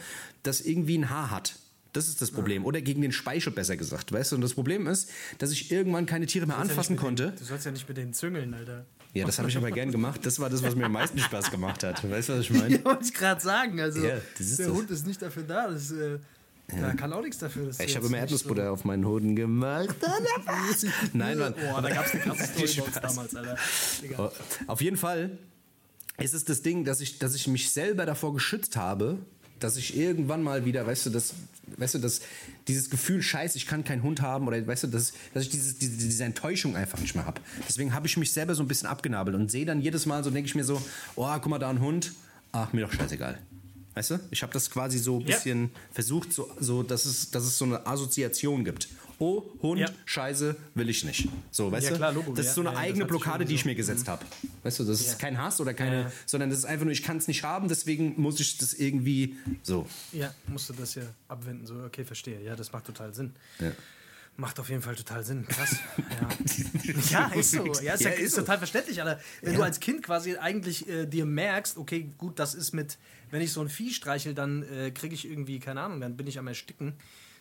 B: das irgendwie ein Haar hat. Das ist das Problem. Oder gegen den Speichel, besser gesagt. Weißt du, und das Problem ist, dass ich irgendwann keine Tiere mehr
A: ja
B: anfassen
A: mit
B: konnte.
A: Den, du sollst ja nicht mit denen züngeln, Alter.
B: Ja, das habe ich aber gern gemacht. Das war das, was mir am meisten Spaß gemacht hat. Weißt du, was ich meine?
A: Ja, wollte ich gerade sagen. Also,
B: Ja,
A: der
B: das.
A: Hund ist nicht dafür da. Das, äh, Da kann auch nichts dafür.
B: Ich habe immer Erdnussbutter auf meinen Hoden gemacht. Nein, Mann.
A: So, oh, da gab es eine krasse Story bei damals, Alter. Digga.
B: Oh, Auf jeden Fall ist es das Ding, dass ich, dass ich mich selber davor geschützt habe, dass ich irgendwann mal wieder, weißt du, das, weißt du, das, dieses Gefühl, scheiße, ich kann keinen Hund haben oder weißt du, dass, dass ich dieses, diese, diese Enttäuschung einfach nicht mehr habe. Deswegen habe ich mich selber so ein bisschen abgenabelt und sehe dann jedes Mal so, denke ich mir so, oh, guck mal, da ein Hund, ach, mir doch scheißegal. Weißt du? Ich habe das quasi so ein
A: Ja.
B: bisschen versucht, so, so dass, es, dass es so eine Assoziation gibt. Oh, Hund,
A: Ja.
B: Scheiße, will ich nicht. So, weißt
A: Ja,
B: du?
A: klar, Logo,
B: das ist so eine eigene Blockade, die ich mir gesetzt habe. Weißt du, das ist kein Hass oder keine, sondern das ist einfach nur, ich kann es nicht haben, deswegen muss ich das irgendwie so.
A: Ja, musst du das ja abwenden. So, okay, verstehe. Ja, das macht total Sinn.
B: Ja.
A: Macht auf jeden Fall total Sinn. Krass. Ja, ja ist so. Ja, ist, ja,
B: Ja,
A: ist,
B: ist so.
A: total verständlich, Alter. Wenn du als Kind quasi eigentlich äh, dir merkst, okay, gut, das ist mit, wenn ich so ein Vieh streichel, dann äh, kriege ich irgendwie, keine Ahnung, dann bin ich am Ersticken.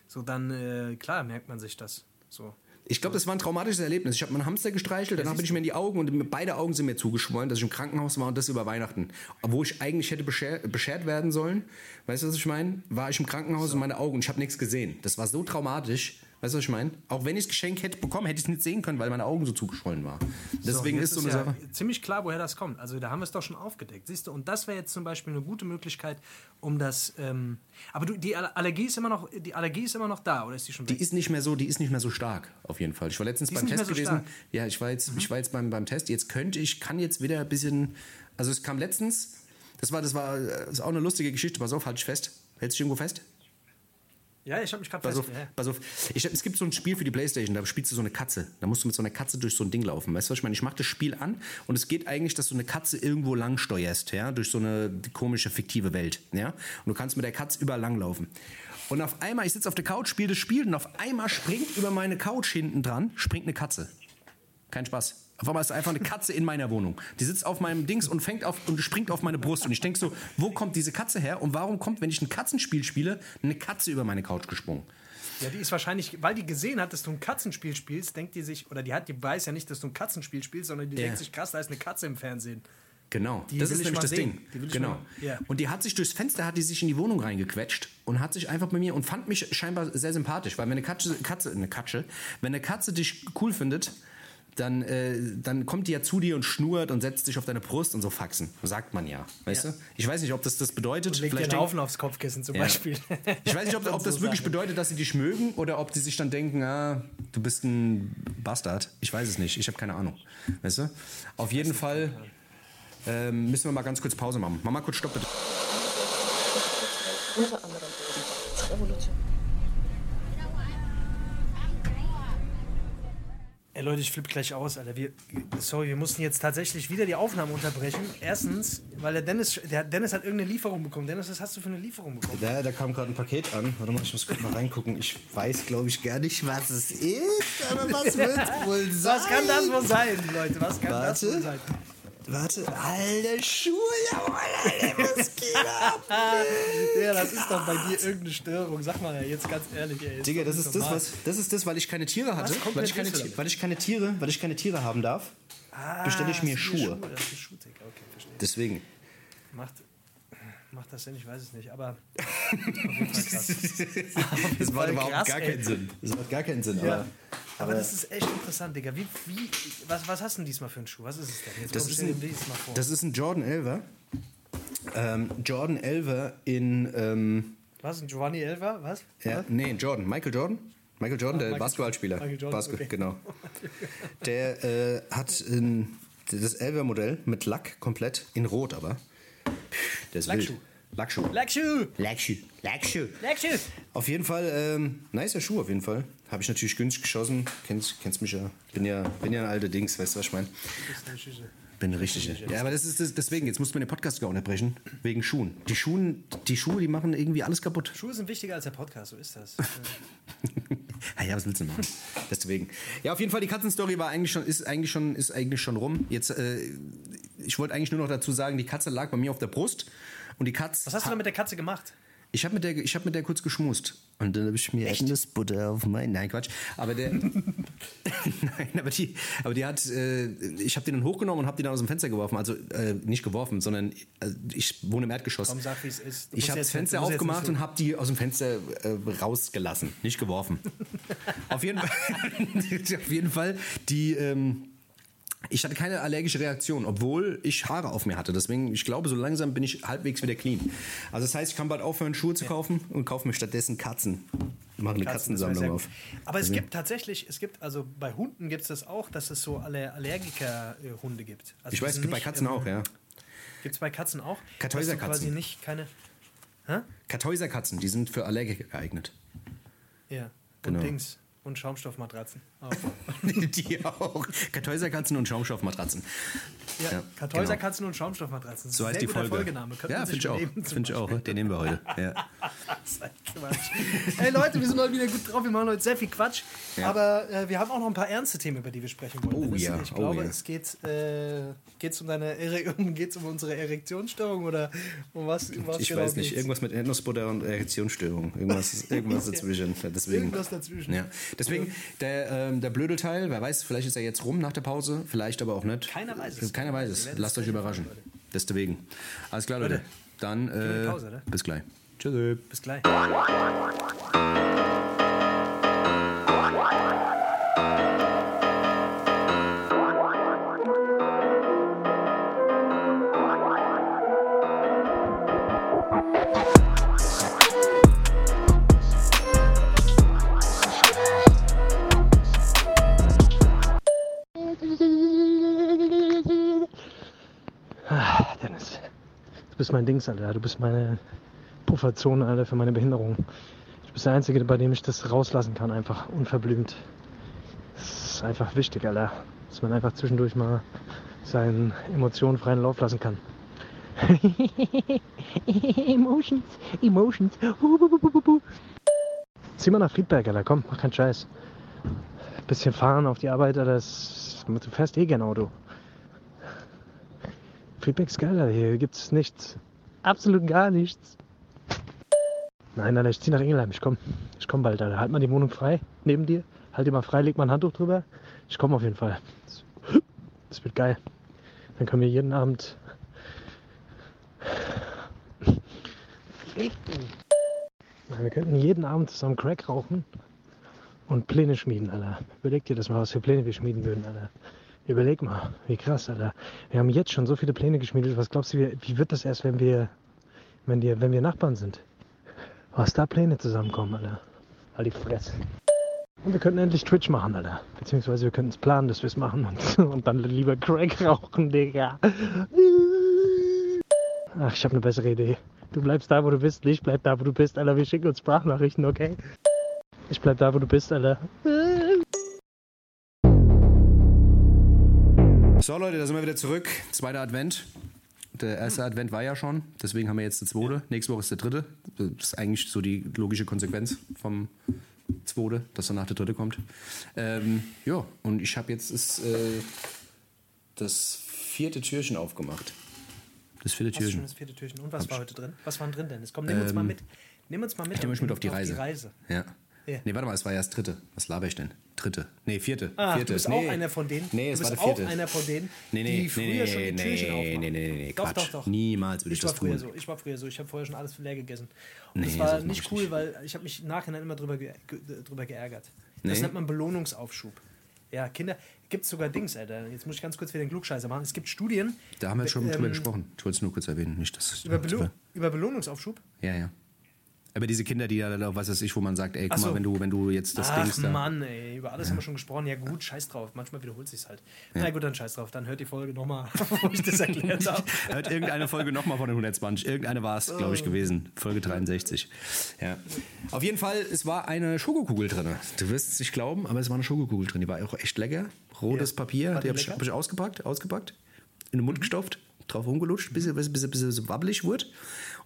A: So, dann, äh, klar, merkt man sich das. So.
B: Ich glaube, das war ein traumatisches Erlebnis. Ich habe meinen Hamster gestreichelt, danach bin ich mir in die Augen und beide Augen sind mir zugeschwollen, dass ich im Krankenhaus war und das über Weihnachten. Wo ich eigentlich hätte beschert, beschert werden sollen, weißt du, was ich meine? War ich im Krankenhaus und meine Augen und ich habe nichts gesehen. Das war so traumatisch. Weißt du, was ich meine? Auch wenn ich das Geschenk hätte bekommen, hätte ich es nicht sehen können, weil meine Augen so zugeschwollen waren. Deswegen
A: jetzt
B: ist so eine
A: ja
B: Sache.
A: ziemlich klar, woher das kommt. Also da haben wir es doch schon aufgedeckt, siehst du. Und das wäre jetzt zum Beispiel eine gute Möglichkeit, um das. Ähm, aber du, die Aller- Allergie ist immer noch, die Allergie ist immer noch da, oder ist die schon
B: Die
A: weg?
B: ist nicht mehr so, die ist nicht mehr so stark, auf jeden Fall. Ich war letztens
A: Die ist
B: beim
A: nicht
B: Test
A: mehr so
B: gewesen.
A: stark. Mhm.
B: Ja, ich war jetzt, ich war jetzt beim, beim Test. Jetzt könnte ich, kann jetzt wieder ein bisschen. Also es kam letztens, das war, das war äh, das ist auch eine lustige Geschichte. Pass auf, halt dich fest. Hältst du dich irgendwo fest?
A: Ja, ich habe mich gerade
B: Pass auf,
A: ja.
B: pass auf. Ich, es gibt so ein Spiel für die Playstation, da spielst du so eine Katze. Da musst du mit so einer Katze durch so ein Ding laufen. Weißt du, was ich meine? Ich mache das Spiel an und es geht eigentlich, dass du eine Katze irgendwo lang steuerst, ja, durch so eine komische, fiktive Welt, ja. Und du kannst mit der Katze überall lang laufen. Und auf einmal, ich sitze auf der Couch, spiele das Spiel und auf einmal springt über meine Couch hinten dran, springt eine Katze. Kein Spaß. Auf einmal ist einfach eine Katze in meiner Wohnung. Die sitzt auf meinem Dings und fängt auf und springt auf meine Brust. Und ich denke so, wo kommt diese Katze her? Und warum kommt, wenn ich ein Katzenspiel spiele, eine Katze über meine Couch gesprungen?
A: ja, die ist wahrscheinlich, weil die gesehen hat, dass du ein Katzenspiel spielst, denkt die sich, oder die hat, die weiß ja nicht, dass du ein Katzenspiel spielst, sondern die
B: Ja.
A: denkt sich, krass, da ist eine Katze im Fernsehen.
B: Genau,
A: Die
B: das ist
A: ich
B: nämlich das
A: sehen.
B: Ding. Genau.
A: ja.
B: Und die hat sich durchs Fenster hat die sich in die Wohnung reingequetscht und hat sich einfach bei mir und fand mich scheinbar sehr sympathisch, weil wenn eine Katze, Katze eine Katze, wenn eine Katze dich cool findet, dann, äh, dann kommt die ja zu dir und schnurrt und setzt sich auf deine Brust und so Faxen. Sagt man ja, weißt
A: Ja.
B: du? Ich weiß nicht, ob das das bedeutet.
A: Legt dir
B: Vielleicht denk-
A: Haufen aufs Kopfkissen zum
B: Ja.
A: Beispiel.
B: Ich weiß nicht, ob,
A: Und
B: ob das
A: so
B: wirklich
A: Sachen.
B: bedeutet, dass sie dich mögen oder ob die sich dann denken, ah, du bist ein Bastard. Ich weiß es nicht. Ich habe keine Ahnung. Weißt du? Auf jeden Fall ähm, müssen wir mal ganz kurz Pause machen. Mach mal kurz Stopp bitte.
C: Unter anderem
A: Ey Leute, ich flippe gleich aus, Alter. Wir, sorry, wir mussten jetzt tatsächlich wieder die Aufnahme unterbrechen. Erstens, weil der Dennis, der Dennis hat irgendeine Lieferung bekommen. Dennis, was hast du für eine Lieferung bekommen?
B: Da, da kam gerade ein Paket an. Warte mal, ich muss kurz mal reingucken. Ich weiß, glaube ich, gar nicht, was es ist. Aber was wird wohl sein?
A: Was kann das wohl sein, Leute? Was kann das
B: Warte.
A: wohl sein?
B: Warte, alte Schuhe, jawohl, Alter, was geht ab?
A: Ja, das ist doch bei dir irgendeine Störung. Sag mal jetzt ganz ehrlich, ey.
B: Digga, das ist das, was, das ist das, weil ich keine Tiere hatte, weil ich keine, weil ich keine Tiere, weil ich keine Tiere haben darf, bestelle ich mir
A: Ah,
B: Schuhe.
A: Das ist Schuhtick, okay, verstehe.
B: Deswegen.
A: Macht, macht das Sinn? Ich weiß es nicht, aber auf jeden Fall krass.
B: Das macht überhaupt
A: krass,
B: gar
A: ey.
B: keinen Sinn. Das macht gar keinen Sinn.
A: Ja.
B: Aber,
A: Aber das ist echt interessant, Digga. Wie, wie, was, was hast du denn diesmal für einen Schuh? Was ist es denn? Jetzt
B: das, ist ein,
A: dir das mal vor.
B: das ist ein Jordan 11er. Ähm, Jordan 11er in. Ähm,
A: was? Ein Giovanni Elva? Was?
B: ja, nee, Jordan. Michael Jordan. Michael Jordan, der
A: Michael
B: Basketballspieler.
A: Michael Jordan,
B: Basket,
A: okay.
B: genau. Der äh, hat ein, das Elver-Modell mit Lack komplett in Rot, aber. Der ist
A: Lackschuh.
B: wild. Lackschuh.
A: Lackschuh!
B: Lackschuh. Lackschuh.
A: Lackschuh!
B: Auf jeden Fall, ähm, nicer Schuh auf jeden Fall. Habe ich natürlich günstig geschossen. Kennst, kennst mich ja. Bin ja, bin ja ein alter Dings, weißt du, was ich meine? Bin richtig. Ja, aber das ist das, deswegen, jetzt musst du mir den Podcast sogar unterbrechen, wegen Schuhen. Die Schuhe, die Schuhe, die machen irgendwie alles kaputt.
A: Schuhe sind wichtiger als der Podcast, so ist das.
B: Ja, ja, was willst du machen? Deswegen. Ja, auf jeden Fall, die Katzenstory war eigentlich schon, ist eigentlich schon, ist eigentlich schon rum. Jetzt, äh, ich wollte eigentlich nur noch dazu sagen, die Katze lag bei mir auf der Brust und die Katze.
A: Was hast du da mit der Katze gemacht?
B: Ich habe mit, der- ich hab mit der kurz geschmust. Und dann habe ich mir Erdnussbutter auf mein. Nein, Quatsch. Aber der. Nein, aber die, aber die hat. Äh, ich habe den dann hochgenommen und habe die dann aus dem Fenster geworfen. Also äh, nicht geworfen, sondern äh, ich wohne im Erdgeschoss.
A: Komm, sag, wie es ist. Du
B: Ich habe das Fenster aufgemacht und habe die aus dem Fenster äh, rausgelassen, nicht geworfen. auf, jeden Fall, auf jeden Fall, die. Ähm, ich hatte keine allergische Reaktion, obwohl ich Haare auf mir hatte. Deswegen, ich glaube, so langsam bin ich halbwegs wieder clean. Also das heißt, ich kann bald aufhören, Schuhe zu kaufen und kaufe mir stattdessen Katzen. Mache eine
A: Katzen,
B: Katzensammlung auf.
A: Aber es gibt tatsächlich, es gibt, also bei Hunden gibt es das auch, dass es so alle Allergiker-Hunde gibt. Also
B: Ich weiß, es gibt bei Katzen
A: ähm,
B: auch, ja.
A: Gibt es bei Katzen auch?
B: Kartäuserkatzen.
A: Quasi nicht keine. Hä?
B: Kartäuserkatzen, die sind für Allergiker geeignet.
A: Ja.
B: Genau.
A: Und Dings. Und Schaumstoffmatratzen. Auch.
B: die auch. Kartäuserkatzen und Schaumstoffmatratzen.
A: Ja,
B: Ja,
A: Kartäuserkatzen und Schaumstoffmatratzen.
B: So heißt die Folge.
A: Folgename.
B: Ja, finde ich auch. Finde ich auch. Den nehmen wir heute. Ja.
A: Hey Leute, wir sind heute wieder gut drauf. Wir machen heute sehr viel Quatsch.
B: Ja.
A: Aber äh, wir haben auch noch ein paar ernste Themen, über die wir sprechen wollen.
B: Oh ja,
A: Ich
B: oh
A: glaube,
B: ja.
A: es geht äh, geht's um, deine Ere geht's um unsere Erektionsstörung oder um was? Um was
B: Ich
A: genau
B: weiß nicht,
A: geht's?
B: irgendwas mit Erdnussbutter und Erektionsstörung. Irgendwas, irgendwas dazwischen. Deswegen.
A: Irgendwas dazwischen.
B: Ja. Deswegen, der, ähm, der Blödelteil, wer weiß, vielleicht ist er jetzt rum nach der Pause, vielleicht aber auch nicht.
A: Keiner weiß es.
B: Keiner weiß es. Lasst euch überraschen. Deswegen. Alles klar, Leute. Dann äh,
A: Pause,
B: bis gleich. Tschüss.
A: Bis gleich. Bist mein Dings, Alter. Du bist meine Pufferzone, Alter, für meine Behinderung. Du bist der Einzige, bei dem ich das rauslassen kann, einfach unverblümt. Das ist einfach wichtig, Alter. Dass man einfach zwischendurch mal seinen Emotionen freien Lauf lassen kann. emotions, emotions. Zieh mal nach Friedberg, Alter. Komm, mach keinen Scheiß. Bisschen fahren auf die Arbeit, Alter. Das, du fährst eh gern Auto. Friedberg ist geil, Alter. Hier gibt's nichts. Absolut gar nichts. Nein, Alter, ich zieh nach Ingelheim. Ich komm. Ich komm bald, Alter. Halt mal die Wohnung frei. Neben dir. Halt die mal frei, leg mal ein Handtuch drüber. Ich komme auf jeden Fall. Das, wird geil. Dann können wir jeden Abend. Wir könnten jeden Abend zusammen Crack rauchen und Pläne schmieden, Alter. Überleg dir das mal, was für Pläne wir schmieden würden, Alter. Überleg mal, wie krass, Alter. Wir haben jetzt schon so viele Pläne geschmiedet. Was glaubst du, wie, wie wird das erst, wenn wir, wenn, die, wenn wir Nachbarn sind? Was da Pläne zusammenkommen, Alter. Halt die Fresse. Und wir könnten endlich Twitch machen, Alter. Beziehungsweise wir könnten es planen, dass wir es machen und, und dann lieber Crack rauchen, Digga. Ach, ich habe eine bessere Idee. Du bleibst da, wo du bist. Ich bleib da, wo du bist, Alter. Wir schicken uns Sprachnachrichten, okay? Ich bleib da, wo du bist, Alter.
B: So, Leute, da sind wir wieder zurück. Zweiter Advent. Der erste Advent war ja schon, deswegen haben wir jetzt den zweite. Nächste Woche ist der dritte. Das ist eigentlich so die logische Konsequenz vom zweite, dass danach der dritte kommt. Ähm, ja, und ich habe jetzt ist, äh, das vierte Türchen aufgemacht. Das vierte
A: du schon
B: Türchen.
A: das vierte Türchen? Und was war heute drin? Was war denn drin, Dennis? Komm, nimm uns mal mit. Nimm uns mal mit.
B: Ich nehme euch mit auf die Reise.
A: Reise.
B: Ja.
A: Ja.
B: Nee, warte mal, es war ja das dritte. Was laber ich denn? Dritte. Nee, vierte.
A: Ah,
B: vierte.
A: du bist
B: nee.
A: auch einer von denen.
B: Nee, es
A: du
B: war
A: bist
B: der vierte.
A: auch einer von denen,
B: Nee, nee,
A: die früher
B: nee,
A: schon die
B: nee,
A: Türchen
B: nee,
A: aufmachen.
B: nee, nee, nee,
A: Doch,
B: Quatsch.
A: doch, doch.
B: Niemals würde ich,
A: Ich war
B: das tun.
A: so. Ich war früher so. Ich habe vorher schon alles leer gegessen. Und
B: Nee,
A: das war nicht
B: ich
A: cool,
B: nicht.
A: weil ich habe mich im Nachhinein immer drüber, ge drüber geärgert. Das
B: Nee?
A: nennt man Belohnungsaufschub. Ja, Kinder, gibt es sogar Dings, Alter. Jetzt muss ich ganz kurz wieder den Klugscheißer machen. Es gibt Studien
B: Da haben wir jetzt schon drüber
A: Ähm,
B: gesprochen. Ich wollte es nur kurz erwähnen. Nicht, dass
A: über, Belo über Belohnungsaufschub.
B: Ja, ja. Aber diese Kinder, die da, was weiß ich, wo man sagt, ey, guck
A: so.
B: mal, wenn du, wenn du jetzt das
A: Ach
B: Ding da.
A: Mann, ey, über alles haben wir schon gesprochen. Ja gut, scheiß drauf. Manchmal wiederholt sich's halt. Na gut, dann scheiß drauf. Dann hört die Folge nochmal, wo ich das erklärt habe.
B: Hört irgendeine Folge nochmal von den 120. Irgendeine war es, glaube ich, gewesen. Folge 63. Ja. Auf jeden Fall, es war eine Schokokugel drin. Du wirst es nicht glauben, aber es war eine Schokokugel drin. Die war auch echt lecker. Rotes
A: Ja.
B: Papier,
A: War
B: die
A: die
B: habe ich, hab ich ausgepackt, ausgepackt, in den Mund gestopft, drauf rumgelutscht, bis, bis, bis, bis es so wabbelig wurde.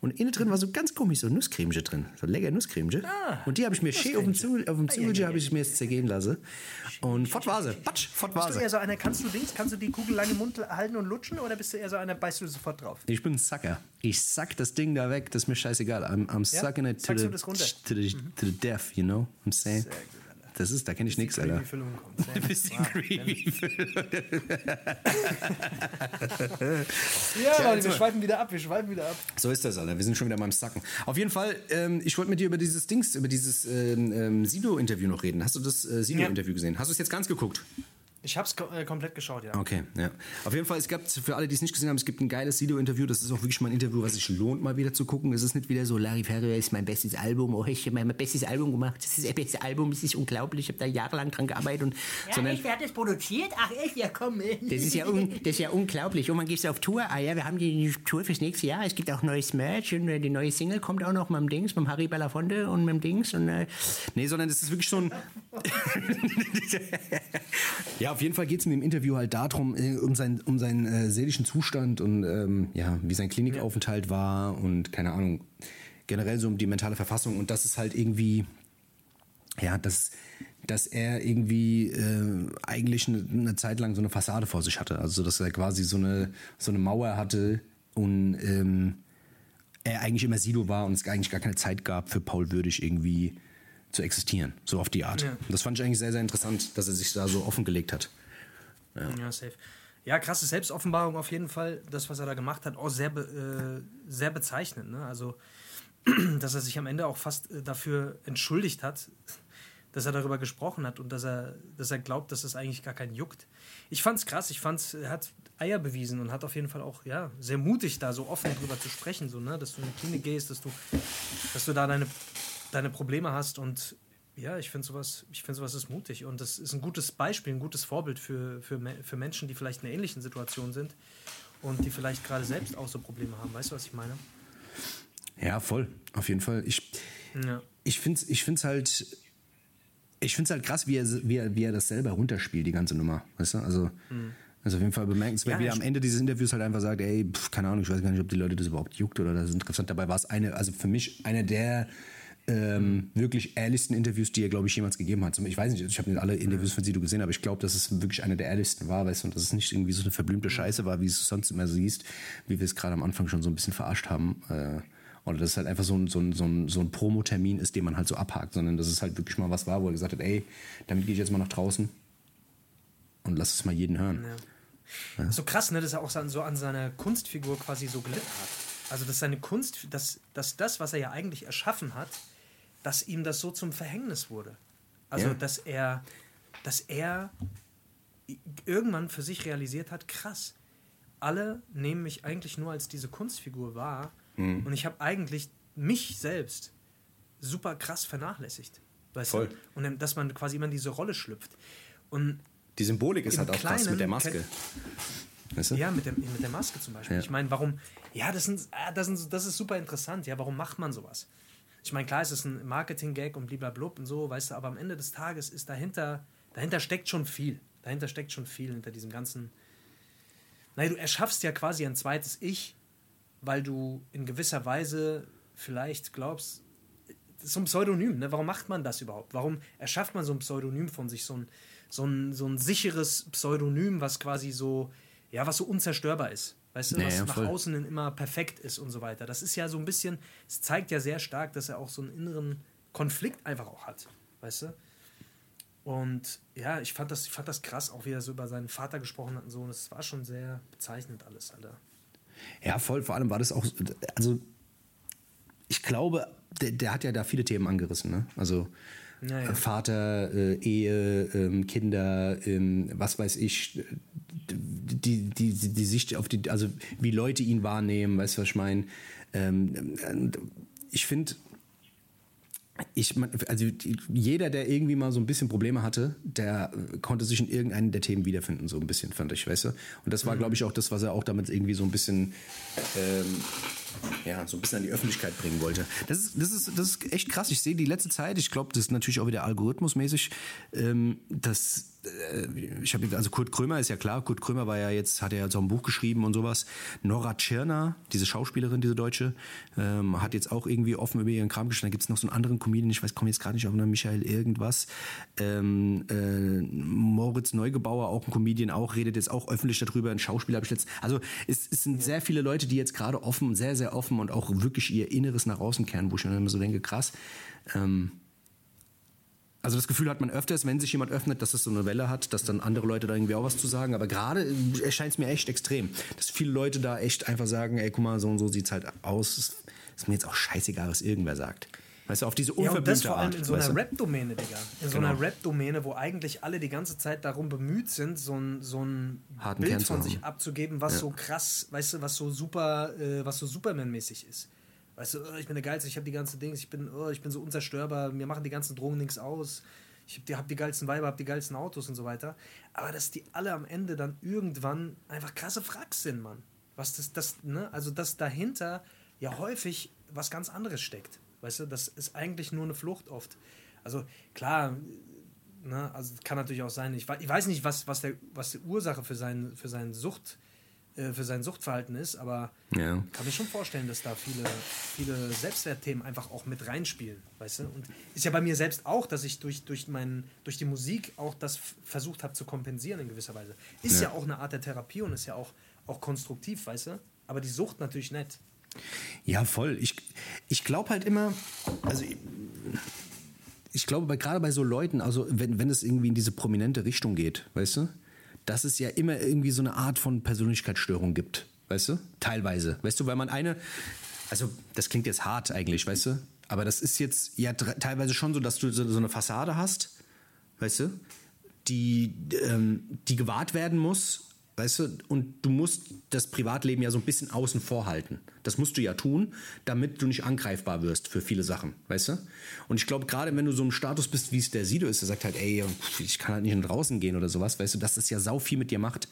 B: Und innen drin war so ganz komisch so Nusscremchen drin. So lecker Nusscremchen. und die habe ich mir schön auf dem Zunge, auf dem Zungelchen habe ich mir jetzt zergehen lassen. Und fort war sie. Patsch, fort war
A: Bist du
B: sie.
A: eher so einer, kannst du Dings, kannst du die Kugel lang im Mund halten und lutschen oder bist du eher so einer, beißt du sofort drauf?
B: Ich bin ein Sucker. Ich sack das Ding da weg, das ist mir scheißegal. I'm, I'm sucking it to the,
A: du das runter?
B: to, the, to the death, you know? I'm saying.
A: Sehr gut.
B: Das ist, da kenne ich nichts,
A: Die
B: Alter.
A: Gut.
B: Bisschen creepy.
A: Ja, Leute, wir schweifen wieder ab, wir schweifen wieder ab.
B: So ist das, Alter. Wir sind schon wieder beim Sacken. Auf jeden Fall, ähm, ich wollte mit dir über dieses Dings, über dieses ähm, ähm, Sido-Interview noch reden. Hast du das äh, Sido-Interview gesehen? Hast du es jetzt ganz geguckt?
A: Ich hab's ko äh, komplett geschaut, ja.
B: Okay, ja. Auf jeden Fall, es gab, für alle, die es nicht gesehen haben, es gibt ein geiles Sido-Interview. Das ist auch wirklich mal ein Interview, was sich lohnt, mal wieder zu gucken. Es ist nicht wieder so, Larry Ferrier ist mein bestes Album. Oh, ich habe mein bestes Album gemacht. Das ist das beste Album, das ist unglaublich. Ich habe da jahrelang dran gearbeitet. Und, sondern,
D: wer hat das produziert? Ach echt, ja komm.
B: Das ist ja, un, das ist ja unglaublich. Und man geht auf Tour. Ah ja, wir haben die Tour fürs nächste Jahr. Es gibt auch neues Merch und äh, die neue Single kommt auch noch mit dem Dings, mit dem Harry Belafonte und mit dem Dings. Und, äh, nee, sondern es ist wirklich so ein. ja, auf jeden Fall geht es in dem Interview halt darum, äh, um, sein, um seinen äh, seelischen Zustand und ähm, ja, wie sein Klinikaufenthalt war und keine Ahnung, generell so um die mentale Verfassung. Und das ist halt irgendwie ja, dass, dass er irgendwie äh, eigentlich eine, eine Zeit lang so eine Fassade vor sich hatte. Also dass er quasi so eine, so eine Mauer hatte und ähm, er eigentlich immer Sido war und es eigentlich gar keine Zeit gab für Paul Würdig irgendwie zu existieren. So auf die Art.
A: Ja.
B: Das fand ich eigentlich sehr, sehr interessant, dass er sich da so offengelegt hat.
A: Ja, safe. Ja, krasse Selbstoffenbarung auf jeden Fall. Das, was er da gemacht hat, auch sehr, be äh, sehr bezeichnend. Ne? Also, dass er sich am Ende auch fast äh, dafür entschuldigt hat, dass er darüber gesprochen hat und dass er, dass er glaubt, dass es eigentlich gar keinen juckt. Ich fand's krass. Ich fand's, er hat Eier bewiesen und hat auf jeden Fall auch ja, sehr mutig da so offen drüber zu sprechen, so, ne? dass du in die Klinik gehst, dass du, dass du da deine, deine Probleme hast und ja, ich finde sowas, ich finde sowas ist mutig und das ist ein gutes Beispiel, ein gutes Vorbild für, für, für Menschen, die vielleicht in einer ähnlichen Situation sind und die vielleicht gerade selbst auch so Probleme haben. Weißt du, was ich meine?
B: Ja, voll. Auf jeden Fall. Ich,
A: Ja.
B: ich finde es ich find's halt. Ich finde es halt krass, wie er, wie, er, wie er das selber runterspielt, die ganze Nummer. Weißt du? Also, also auf jeden Fall bemerkenswert,
A: Ja,
B: wie er am Ende dieses Interviews halt einfach sagt, ey, pf, keine Ahnung, ich weiß gar nicht, ob die Leute das überhaupt juckt oder das ist interessant. Dabei war es eine, also für mich einer der ähm, wirklich ehrlichsten Interviews, die er, glaube ich, jemals gegeben hat. Ich weiß nicht, ich habe nicht alle Interviews von Sido gesehen, aber ich glaube, dass es wirklich einer der ehrlichsten war, weißt du, und dass es nicht irgendwie so eine verblümte Scheiße war, wie es sonst immer siehst, wie wir es gerade am Anfang schon so ein bisschen verarscht haben. Äh, oder dass es halt einfach so ein, so ein, so ein, so ein Promo-Termin ist, den man halt so abhakt, sondern dass es halt wirklich mal was war, wo er gesagt hat, ey, damit gehe ich jetzt mal nach draußen und lass es mal jeden hören.
A: So krass, ne, dass er auch so an- so an seiner Kunstfigur quasi so gelitten hat. Also, dass seine Kunst, dass, dass das, was er ja eigentlich erschaffen hat, dass ihm das so zum Verhängnis wurde. Also,
B: Ja.
A: dass er, dass er irgendwann für sich realisiert hat, krass, alle nehmen mich eigentlich nur als diese Kunstfigur wahr
B: Mhm.
A: und ich habe eigentlich mich selbst super krass vernachlässigt. Weißt
B: Voll.
A: Du? Und dass man quasi immer in diese Rolle schlüpft. Und
B: Die Symbolik ist halt auch krass mit der Maske. Weißt du?
A: ja, mit der, mit der Maske zum Beispiel.
B: Ja.
A: Ich meine, warum, ja, das, sind, ah, das, sind, das ist super interessant. Ja, warum macht man sowas? Ich meine, klar, es ist ein Marketing-Gag und blablabla und so, weißt du, aber am Ende des Tages ist dahinter, dahinter steckt schon viel. Dahinter steckt schon viel hinter diesem ganzen. Naja, du erschaffst ja quasi ein zweites Ich, weil du in gewisser Weise vielleicht glaubst, so ein Pseudonym, ne? Warum macht man das überhaupt? Warum erschafft man so ein Pseudonym von sich, so ein, so ein, so ein sicheres Pseudonym, was quasi so, ja, was so unzerstörbar ist? Weißt du,
B: Ja,
A: was
B: ja,
A: nach außen hin immer perfekt ist und so weiter. Das ist ja so ein bisschen, es zeigt ja sehr stark, dass er auch so einen inneren Konflikt einfach auch hat, weißt du? Und ja, ich fand das, ich fand das krass, auch wie er so über seinen Vater gesprochen hat und so. Und es war schon sehr bezeichnend alles, Alter.
B: Ja, voll. Vor allem war das auch, also ich glaube, der, der hat ja da viele Themen angerissen. Ne? Also
A: Ja, ja.
B: äh, Vater, äh, Ehe, ähm, Kinder, ähm, was weiß ich, die, die, die, die Sicht auf die, also wie Leute ihn wahrnehmen, weißt du, was ich meine? Ähm, ich finde, ich, also jeder, der irgendwie mal so ein bisschen Probleme hatte, der konnte sich in irgendeinem der Themen wiederfinden, so ein bisschen, fand ich, weißt du? Und das war, glaube ich, auch das, was er auch damit irgendwie so ein bisschen, ähm, ja, so ein bisschen an die Öffentlichkeit bringen wollte. Das ist, das ist, das ist echt krass. Ich sehe die letzte Zeit, ich glaube, das ist natürlich auch wieder algorithmusmäßig, ähm, dass ich habe also Kurt Krömer ist ja klar, Kurt Krömer war ja jetzt, hat ja so ein Buch geschrieben und sowas. Nora Tschirner, diese Schauspielerin, diese Deutsche, ähm, hat jetzt auch irgendwie offen über ihren Kram gesprochen. Da gibt es noch so einen anderen Comedian, ich weiß, komme jetzt gerade nicht auf einen Michael irgendwas. Ähm, äh, Moritz Neugebauer, auch ein Comedian, auch redet jetzt auch öffentlich darüber. Ein Schauspieler habe ich letzt. Also es, es sind sehr viele Leute, die jetzt gerade offen, sehr, sehr offen und auch wirklich ihr Inneres nach außen kehren, wo ich mir immer so denke, krass. Ähm, also das Gefühl hat man öfters, wenn sich jemand öffnet, dass es so eine Welle hat, dass dann andere Leute da irgendwie auch was zu sagen. Aber gerade erscheint es mir echt extrem, dass viele Leute da echt einfach sagen, ey, guck mal, so und so sieht's halt aus. Ist, ist mir jetzt auch scheißegal, was irgendwer sagt. Weißt du, auf diese
A: Ja, und das
B: unverblümte
A: vor allem
B: Art.
A: in so
B: weißt
A: einer
B: du?
A: Rap-Domäne, Digga. In so
B: Genau.
A: einer Rap-Domäne, wo eigentlich alle die ganze Zeit darum bemüht sind, so ein, so ein
B: Harten
A: Bild von sich abzugeben, was so krass, weißt du, was so super, äh, was so Superman-mäßig ist. Weißt du, oh, ich bin der Geilste, ich habe die ganzen Dings, ich bin, oh, ich bin so unzerstörbar, mir machen die ganzen Drogen nichts aus. Ich hab die, hab die geilsten Weiber, hab die geilsten Autos und so weiter. Aber dass die alle am Ende dann irgendwann einfach krasse Fracks sind, Mann. Was das, das, ne? Also, dass dahinter ja häufig was ganz anderes steckt. Weißt du, das ist eigentlich nur eine Flucht oft. Also, klar, ne, also kann natürlich auch sein, ich, ich weiß nicht, was, was, der, was die Ursache für sein, für seinen Sucht, für sein Suchtverhalten ist, aber
B: Ja.
A: kann mir schon vorstellen, dass da viele, viele Selbstwertthemen einfach auch mit reinspielen, weißt du? Und ist ja bei mir selbst auch, dass ich durch, durch, mein, durch die Musik auch das versucht habe zu kompensieren in gewisser Weise. Ist ja.
B: Ja.
A: auch eine Art der Therapie und ist ja auch, auch konstruktiv, weißt du? Aber die Sucht natürlich nicht.
B: Ja, voll. Ich, ich glaube halt immer, also ich, ich glaube gerade bei so Leuten, also wenn, wenn es irgendwie in diese prominente Richtung geht, weißt du, dass es ja immer irgendwie so eine Art von Persönlichkeitsstörung gibt, weißt du, teilweise, weißt du, weil man eine, also das klingt jetzt hart eigentlich, weißt du, aber das ist jetzt ja teilweise schon so, dass du so, so eine Fassade hast, weißt du, die, ähm, die gewahrt werden muss, weißt du, und du musst das Privatleben ja so ein bisschen außen vor halten. Das musst du ja tun, damit du nicht angreifbar wirst für viele Sachen, weißt du? Und ich glaube, gerade wenn du so ein Status bist, wie es der Sido ist, der sagt halt, ey, ich kann halt nicht nach draußen gehen oder sowas, weißt du, dass das ja sau viel mit dir macht.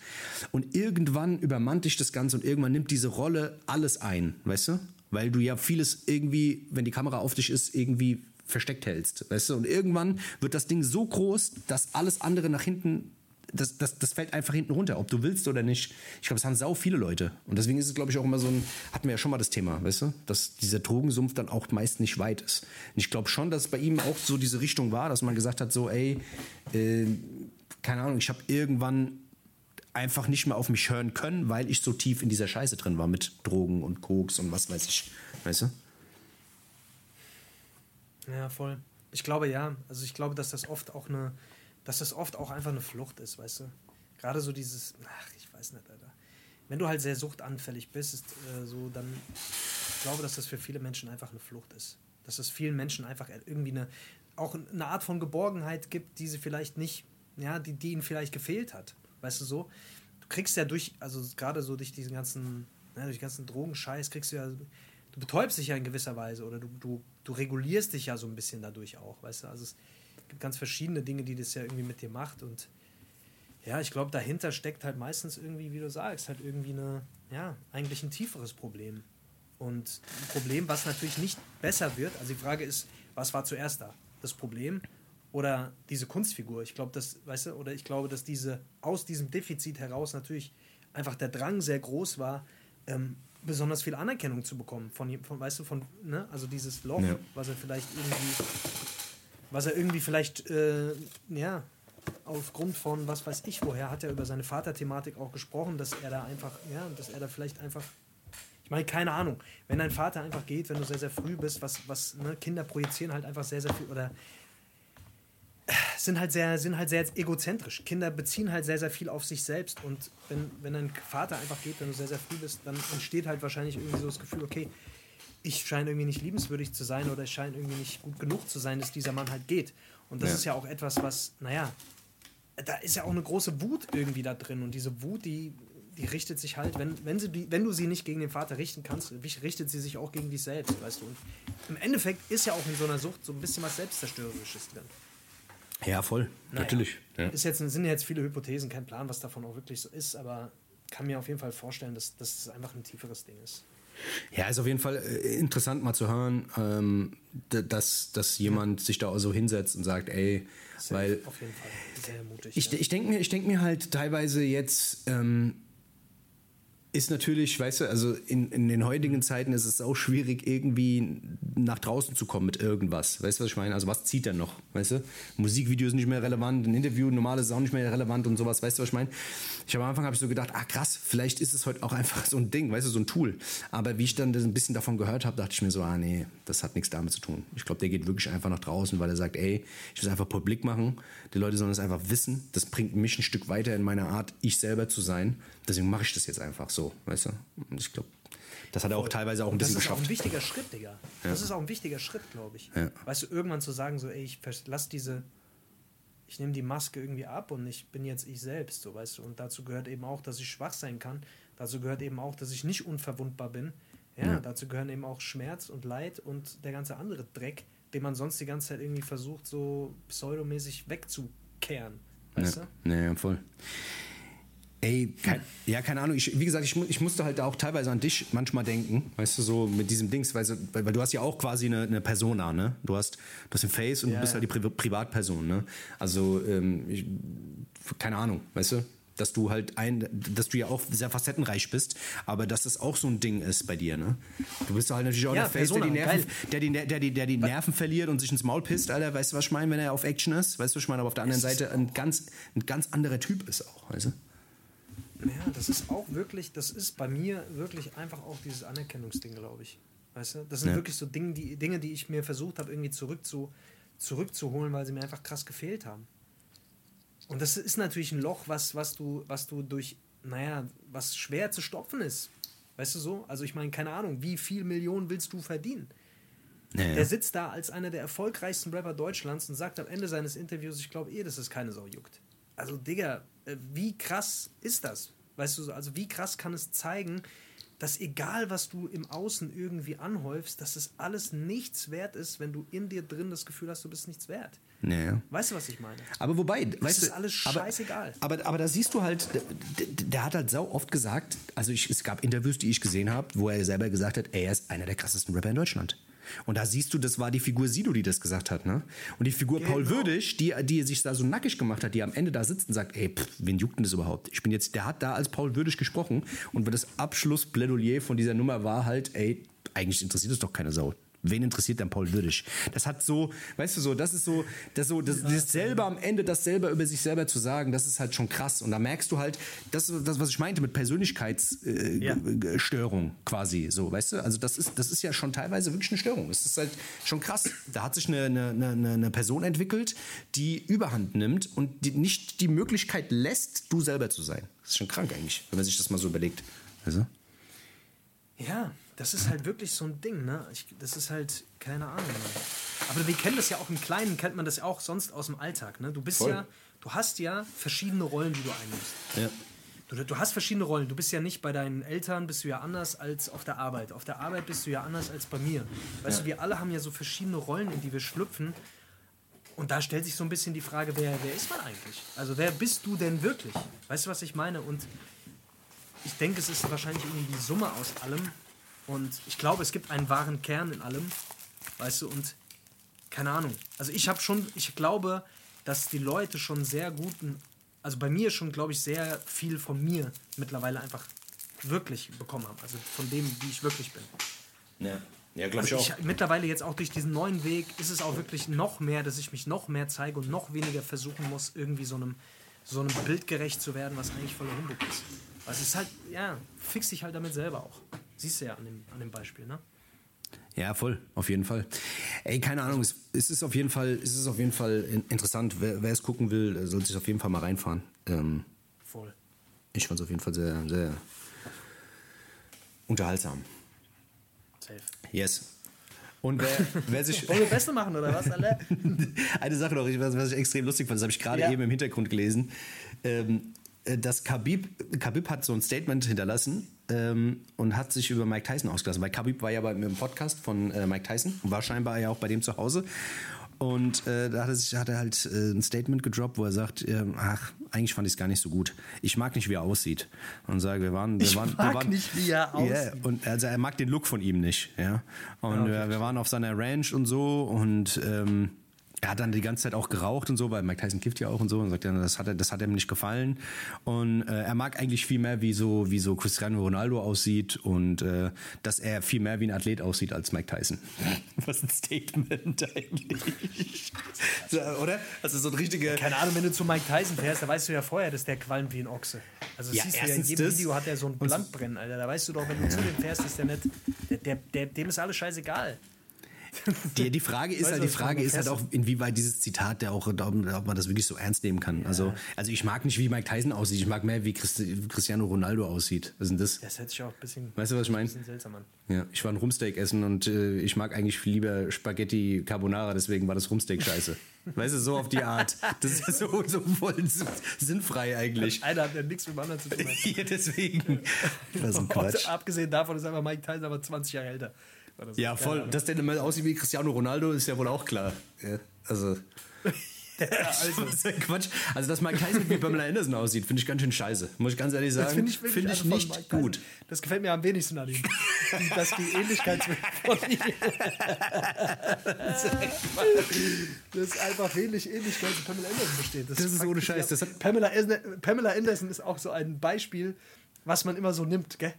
B: Und irgendwann übermannt dich das Ganze und irgendwann nimmt diese Rolle alles ein, weißt du? Weil du ja vieles irgendwie, wenn die Kamera auf dich ist, irgendwie versteckt hältst, weißt du? Und irgendwann wird das Ding so groß, dass alles andere nach hinten, das, das, das fällt einfach hinten runter, ob du willst oder nicht. Ich glaube, es haben sau viele Leute. Und deswegen ist es, glaube ich, auch immer so ein, hatten wir ja schon mal das Thema, weißt du? Dass dieser Drogensumpf dann auch meist nicht weit ist. Und ich glaube schon, dass bei ihm auch so diese Richtung war, dass man gesagt hat, so, ey, äh, keine Ahnung, ich habe irgendwann einfach nicht mehr auf mich hören können, weil ich so tief in dieser Scheiße drin war mit Drogen und Koks und was weiß ich. Weißt du?
A: Ja, voll. Ich glaube ja. Also ich glaube, dass das oft auch eine, dass das oft auch einfach eine Flucht ist, weißt du? Gerade so dieses, ach, ich weiß nicht, Alter. Wenn du halt sehr suchtanfällig bist, ist, äh, so, dann ich glaube, dass das für viele Menschen einfach eine Flucht ist. Dass es vielen Menschen einfach irgendwie eine, auch eine Art von Geborgenheit gibt, die sie vielleicht nicht, ja, die, die ihnen vielleicht gefehlt hat. Weißt du so? Du kriegst ja durch, also gerade so durch diesen ganzen, ja, durch den ganzen Drogenscheiß, kriegst du ja, du betäubst dich ja in gewisser Weise oder du, du, du regulierst dich ja so ein bisschen dadurch auch, weißt du? Also es gibt ganz verschiedene Dinge, die das ja irgendwie mit dir macht und ja, ich glaube, dahinter steckt halt meistens irgendwie, wie du sagst, halt irgendwie eine, ja, eigentlich ein tieferes Problem. Und ein Problem, was natürlich nicht besser wird. Also die Frage ist, was war zuerst da? Das Problem oder diese Kunstfigur? Ich glaube, das, weißt du, oder ich glaube, dass diese aus diesem Defizit heraus natürlich einfach der Drang sehr groß war, ähm, besonders viel Anerkennung zu bekommen. Von, von weißt du, von, ne? Also dieses Loch,
B: Ja.
A: was er vielleicht irgendwie, was er irgendwie vielleicht, äh, ja, aufgrund von was weiß ich woher, hat er über seine Vaterthematik auch gesprochen, dass er da einfach, ja, dass er da vielleicht einfach, ich meine, keine Ahnung, wenn dein Vater einfach geht, wenn du sehr, sehr früh bist, was, was, ne, Kinder projizieren halt einfach sehr, sehr viel oder sind halt sehr, sind halt sehr egozentrisch. Kinder beziehen halt sehr, sehr viel auf sich selbst und wenn, wenn dein Vater einfach geht, wenn du sehr, sehr früh bist, dann entsteht halt wahrscheinlich irgendwie so das Gefühl, okay, ich scheine irgendwie nicht liebenswürdig zu sein oder ich scheine irgendwie nicht gut genug zu sein, dass dieser Mann halt geht. Und das
B: Ja.
A: ist ja auch etwas, was, naja, da ist ja auch eine große Wut irgendwie da drin. Und diese Wut, die die richtet sich halt, wenn, wenn, sie wenn du sie nicht gegen den Vater richten kannst, richtet sie sich auch gegen dich selbst, weißt du. Und im Endeffekt ist ja auch in so einer Sucht so ein bisschen was Selbstzerstörerisches drin.
B: Ja, voll.
A: Naja.
B: Natürlich. Ja.
A: Ist jetzt, sind jetzt viele Hypothesen, kein Plan, was davon auch wirklich so ist, aber kann mir auf jeden Fall vorstellen, dass, dass es einfach ein tieferes Ding ist.
B: Ja, ist auf jeden Fall äh, interessant mal zu hören, ähm, dass, dass jemand sich da so hinsetzt und sagt, ey, weil
A: auf jeden Fall sehr mutig.
B: ich,
A: ja.
B: ich denke mir, ich denk mir halt teilweise jetzt, ähm, ist natürlich, weißt du, also in, in den heutigen Zeiten ist es auch schwierig, irgendwie nach draußen zu kommen mit irgendwas. Weißt du, was ich meine? Also was zieht denn noch? Weißt du? Musikvideo ist nicht mehr relevant, ein Interview, normales ist auch nicht mehr relevant und sowas. Weißt du, was ich meine? Ich habe am Anfang habe ich so gedacht, ah krass, vielleicht ist es heute auch einfach so ein Ding, weißt du, so ein Tool. Aber wie ich dann ein bisschen davon gehört habe, dachte ich mir so, ah nee, das hat nichts damit zu tun. Ich glaube, der geht wirklich einfach nach draußen, weil er sagt, ey, ich will es einfach publik machen. Die Leute sollen es einfach wissen. Das bringt mich ein Stück weiter in meiner Art, ich selber zu sein. Deswegen mache ich das jetzt einfach so, weißt du? Und ich glaube, das hat er auch teilweise auch ein
A: das
B: bisschen
A: ist auch
B: geschafft.
A: ein wichtiger Schritt, Digga. Das ist auch ein wichtiger Schritt, glaube ich.
B: Ja.
A: Weißt du, irgendwann zu sagen, so, ey, ich lass diese, ich nehme die Maske irgendwie ab und ich bin jetzt ich selbst, so, weißt du. Und dazu gehört eben auch, dass ich schwach sein kann. Dazu gehört eben auch, dass ich nicht unverwundbar bin. Ja, dazu gehören eben auch Schmerz und Leid und der ganze andere Dreck, den man sonst die ganze Zeit irgendwie versucht, so pseudomäßig wegzukehren. Weißt
B: ja.
A: du?
B: Ja, ja, voll. Ey, kein, ja, keine Ahnung. Ich, wie gesagt, ich, ich musste halt auch teilweise an dich manchmal denken, weißt du, so mit diesem Dings, weil, weil du hast ja auch quasi eine, eine Persona, ne? Du hast, du hast ein Face und
A: Ja,
B: du bist halt die Pri Privatperson, ne? Also, ähm, ich, keine Ahnung, weißt du? Dass du halt ein, dass du ja auch sehr facettenreich bist, aber dass das auch so ein Ding ist bei dir, ne? Du bist halt natürlich auch
A: Ja,
B: der Face, der die, Nerven, der, die, der, die, der die Nerven verliert und sich ins Maul pisst, Alter, weißt du, was ich meine, wenn er auf Action ist? Weißt du, was ich meine, aber auf der anderen Seite ein ganz, ein ganz anderer Typ ist auch, weißt du?
A: Ja, das ist auch wirklich, das ist bei mir wirklich einfach auch dieses Anerkennungsding, glaube ich. Weißt du? Das sind
B: Ja.
A: wirklich so Dinge die, Dinge, die ich mir versucht habe, irgendwie zurückzu, zurückzuholen, weil sie mir einfach krass gefehlt haben. Und das ist natürlich ein Loch, was, was, du, was du durch, naja, was schwer zu stopfen ist. Weißt du so? Also ich meine, keine Ahnung, wie viel Millionen willst du verdienen?
B: Ja,
A: Der sitzt da als einer der erfolgreichsten Rapper Deutschlands und sagt am Ende seines Interviews, ich glaube eh, dass es keine Sau juckt. Also, Digga, wie krass ist das? Weißt du, so, also wie krass kann es zeigen, dass egal, was du im Außen irgendwie anhäufst, dass es alles nichts wert ist, wenn du in dir drin das Gefühl hast, du bist nichts wert.
B: Ja, ja.
A: Weißt du, was ich meine?
B: Aber wobei, weißt
A: ist
B: du,
A: alles
B: aber,
A: scheißegal.
B: Aber, aber da siehst du halt, der, der- hat halt sau oft gesagt, also ich, es gab Interviews, die ich gesehen habe, wo er selber gesagt hat, er ist einer der krassesten Rapper in Deutschland. Und da siehst du, das war die Figur Sido, die das gesagt hat, ne? Und die Figur Paul
A: Genau.
B: Würdig, die, die sich da so nackig gemacht hat, die am Ende da sitzt und sagt, ey, pff, wen juckt denn das überhaupt? Ich bin jetzt, der hat da als Paul Würdig gesprochen und das Abschlussplädoyer von dieser Nummer war halt, ey, eigentlich interessiert es doch keine Sau. Wen interessiert denn Paul Würdig? Das hat so, weißt du so, das ist so, das so, das, das selber am Ende, das selber über sich selber zu sagen, das ist halt schon krass. Und da merkst du halt, das, das was ich meinte mit Persönlichkeitsstörung
A: Ja.
B: äh, Störung quasi, so, weißt du? Also das ist, das ist ja schon teilweise wirklich eine Störung. Es ist halt schon krass. Da hat sich eine, eine, eine, eine Person entwickelt, die Überhand nimmt und die nicht die Möglichkeit lässt, du selber zu sein. Das ist schon krank eigentlich, wenn man sich das mal so überlegt. Also?
A: Ja, das ist halt wirklich so ein Ding, ne? Ich, das ist halt, keine Ahnung. Mann. Aber wir kennen das ja auch im Kleinen, kennt man das ja auch sonst aus dem Alltag, ne? Du bist
B: Voll.
A: ja, du hast ja verschiedene Rollen, die du einnimmst.
B: Ja.
A: Du, du hast verschiedene Rollen. Du bist ja nicht bei deinen Eltern, bist du ja anders als auf der Arbeit. Auf der Arbeit bist du ja anders als bei mir. Weißt du, wir alle haben ja so verschiedene Rollen, in die wir schlüpfen. Und da stellt sich so ein bisschen die Frage, wer, wer ist man eigentlich? Also wer bist du denn wirklich? Weißt du, was ich meine? Und ich denke, es ist wahrscheinlich irgendwie die Summe aus allem. Und ich glaube, es gibt einen wahren Kern in allem. Weißt du, und keine Ahnung. Also ich habe schon, ich glaube, dass die Leute schon sehr guten, also bei mir schon, glaube ich, sehr viel von mir mittlerweile einfach wirklich bekommen haben. Also von dem, wie ich wirklich bin.
B: Ja, ja glaube
A: Also ich, mittlerweile jetzt auch durch diesen neuen Weg ist es auch wirklich noch mehr, dass ich mich noch mehr zeige und noch weniger versuchen muss, irgendwie so einem, so einem Bild gerecht zu werden, was eigentlich voller Humbug ist. Also es ist halt, ja, fix dich halt damit selber auch. Siehst du ja an dem, an dem Beispiel, ne?
B: Ja, voll, auf jeden Fall. Ey, keine Ahnung, es, es ist auf jeden Fall, es ist auf jeden Fall in- interessant. Wer, wer es gucken will, der soll sich auf jeden Fall mal reinfahren. Ähm,
A: Voll.
B: ich fand es auf jeden Fall sehr, sehr unterhaltsam.
A: Safe.
B: Yes. Und wer, wer sich.
A: Wollen wir Beste machen oder was, alle?
B: Eine Sache noch, was, was ich extrem lustig fand, das habe ich gerade
A: Ja.
B: eben im Hintergrund gelesen. Ähm, äh, dass Khabib, Khabib hat so ein Statement hinterlassen ähm, und hat sich über Mike Tyson ausgelassen. Weil Khabib war ja bei, im Podcast von äh, Mike Tyson und war scheinbar ja auch bei dem zu Hause. Und äh, da hat er, sich, hat er halt äh, ein Statement gedroppt, wo er sagt, äh, ach, eigentlich fand ich es gar nicht so gut. Ich mag nicht, wie er aussieht. Und sage, wir waren, wir
A: Ich
B: waren,
A: mag
B: wir waren,
A: nicht, wie er
B: Ja,
A: aussieht.
B: und also er mag den Look von ihm nicht, ja. Und
A: okay,
B: äh, wir waren auf seiner Ranch und so und ähm, er hat dann die ganze Zeit auch geraucht und so, weil Mike Tyson kifft ja auch und so und sagt ja, das hat, er, das hat ihm nicht gefallen. Und äh, er mag eigentlich viel mehr, wie so, wie so Cristiano Ronaldo aussieht und äh, dass er viel mehr wie ein Athlet aussieht als Mike Tyson. Was ein Statement eigentlich. so, oder? Also so ein richtiger.
A: Keine Ahnung, wenn du zu Mike Tyson fährst, da weißt du ja vorher, dass der qualmt wie ein Ochse. Also das
B: Ja,
A: siehst du ja in jedem
B: das.
A: Video hat er so ein Blattbrennen, Alter. Da weißt du doch, wenn du zu dem fährst, ist der nicht. Der, der, der, dem ist alles scheißegal.
B: Die, die Frage ist halt, die Frage ist halt auch, inwieweit dieses Zitat, der auch, ob man das wirklich so ernst nehmen kann. Also, also ich mag nicht, wie Mike Tyson aussieht. Ich mag mehr, wie Cristiano Ronaldo aussieht. Was ist denn das?
A: Das hört sich auch ein bisschen,
B: Weißt du, was ich meine?
A: bisschen seltsam an.
B: Ja, ich war ein Rumsteak essen und äh, ich mag eigentlich viel lieber Spaghetti Carbonara, deswegen war das Rumsteak scheiße. weißt du, so auf die Art. Das ist ja so, so voll sinnfrei eigentlich.
A: Einer hat ja nichts mit dem anderen zu tun.
B: Ja, deswegen. Was ein
A: Und
B: Quatsch.
A: abgesehen davon ist einfach Mike Tyson aber 20 Jahre älter. So.
B: Ja, voll. Dass der immer aussieht wie Cristiano Ronaldo, ist ja wohl auch klar. Ja, also.
A: also,
B: Das ist ja Quatsch. Also, dass Mike Tyson wie Pamela Anderson aussieht, finde ich ganz schön scheiße. Muss ich ganz ehrlich sagen.
A: das finde ich, wirklich
B: Finde ich nicht gut.
A: Das gefällt mir am wenigsten an ihm. Dass die Ähnlichkeit von ihm. Das ist einfach wenig Ähnlichkeit zu Pamela Anderson besteht.
B: Das ist
A: fuckt
B: ohne Scheiß. Das
A: Pamela, Anderson- Pamela Anderson ist auch so ein Beispiel, was man immer so nimmt, gell?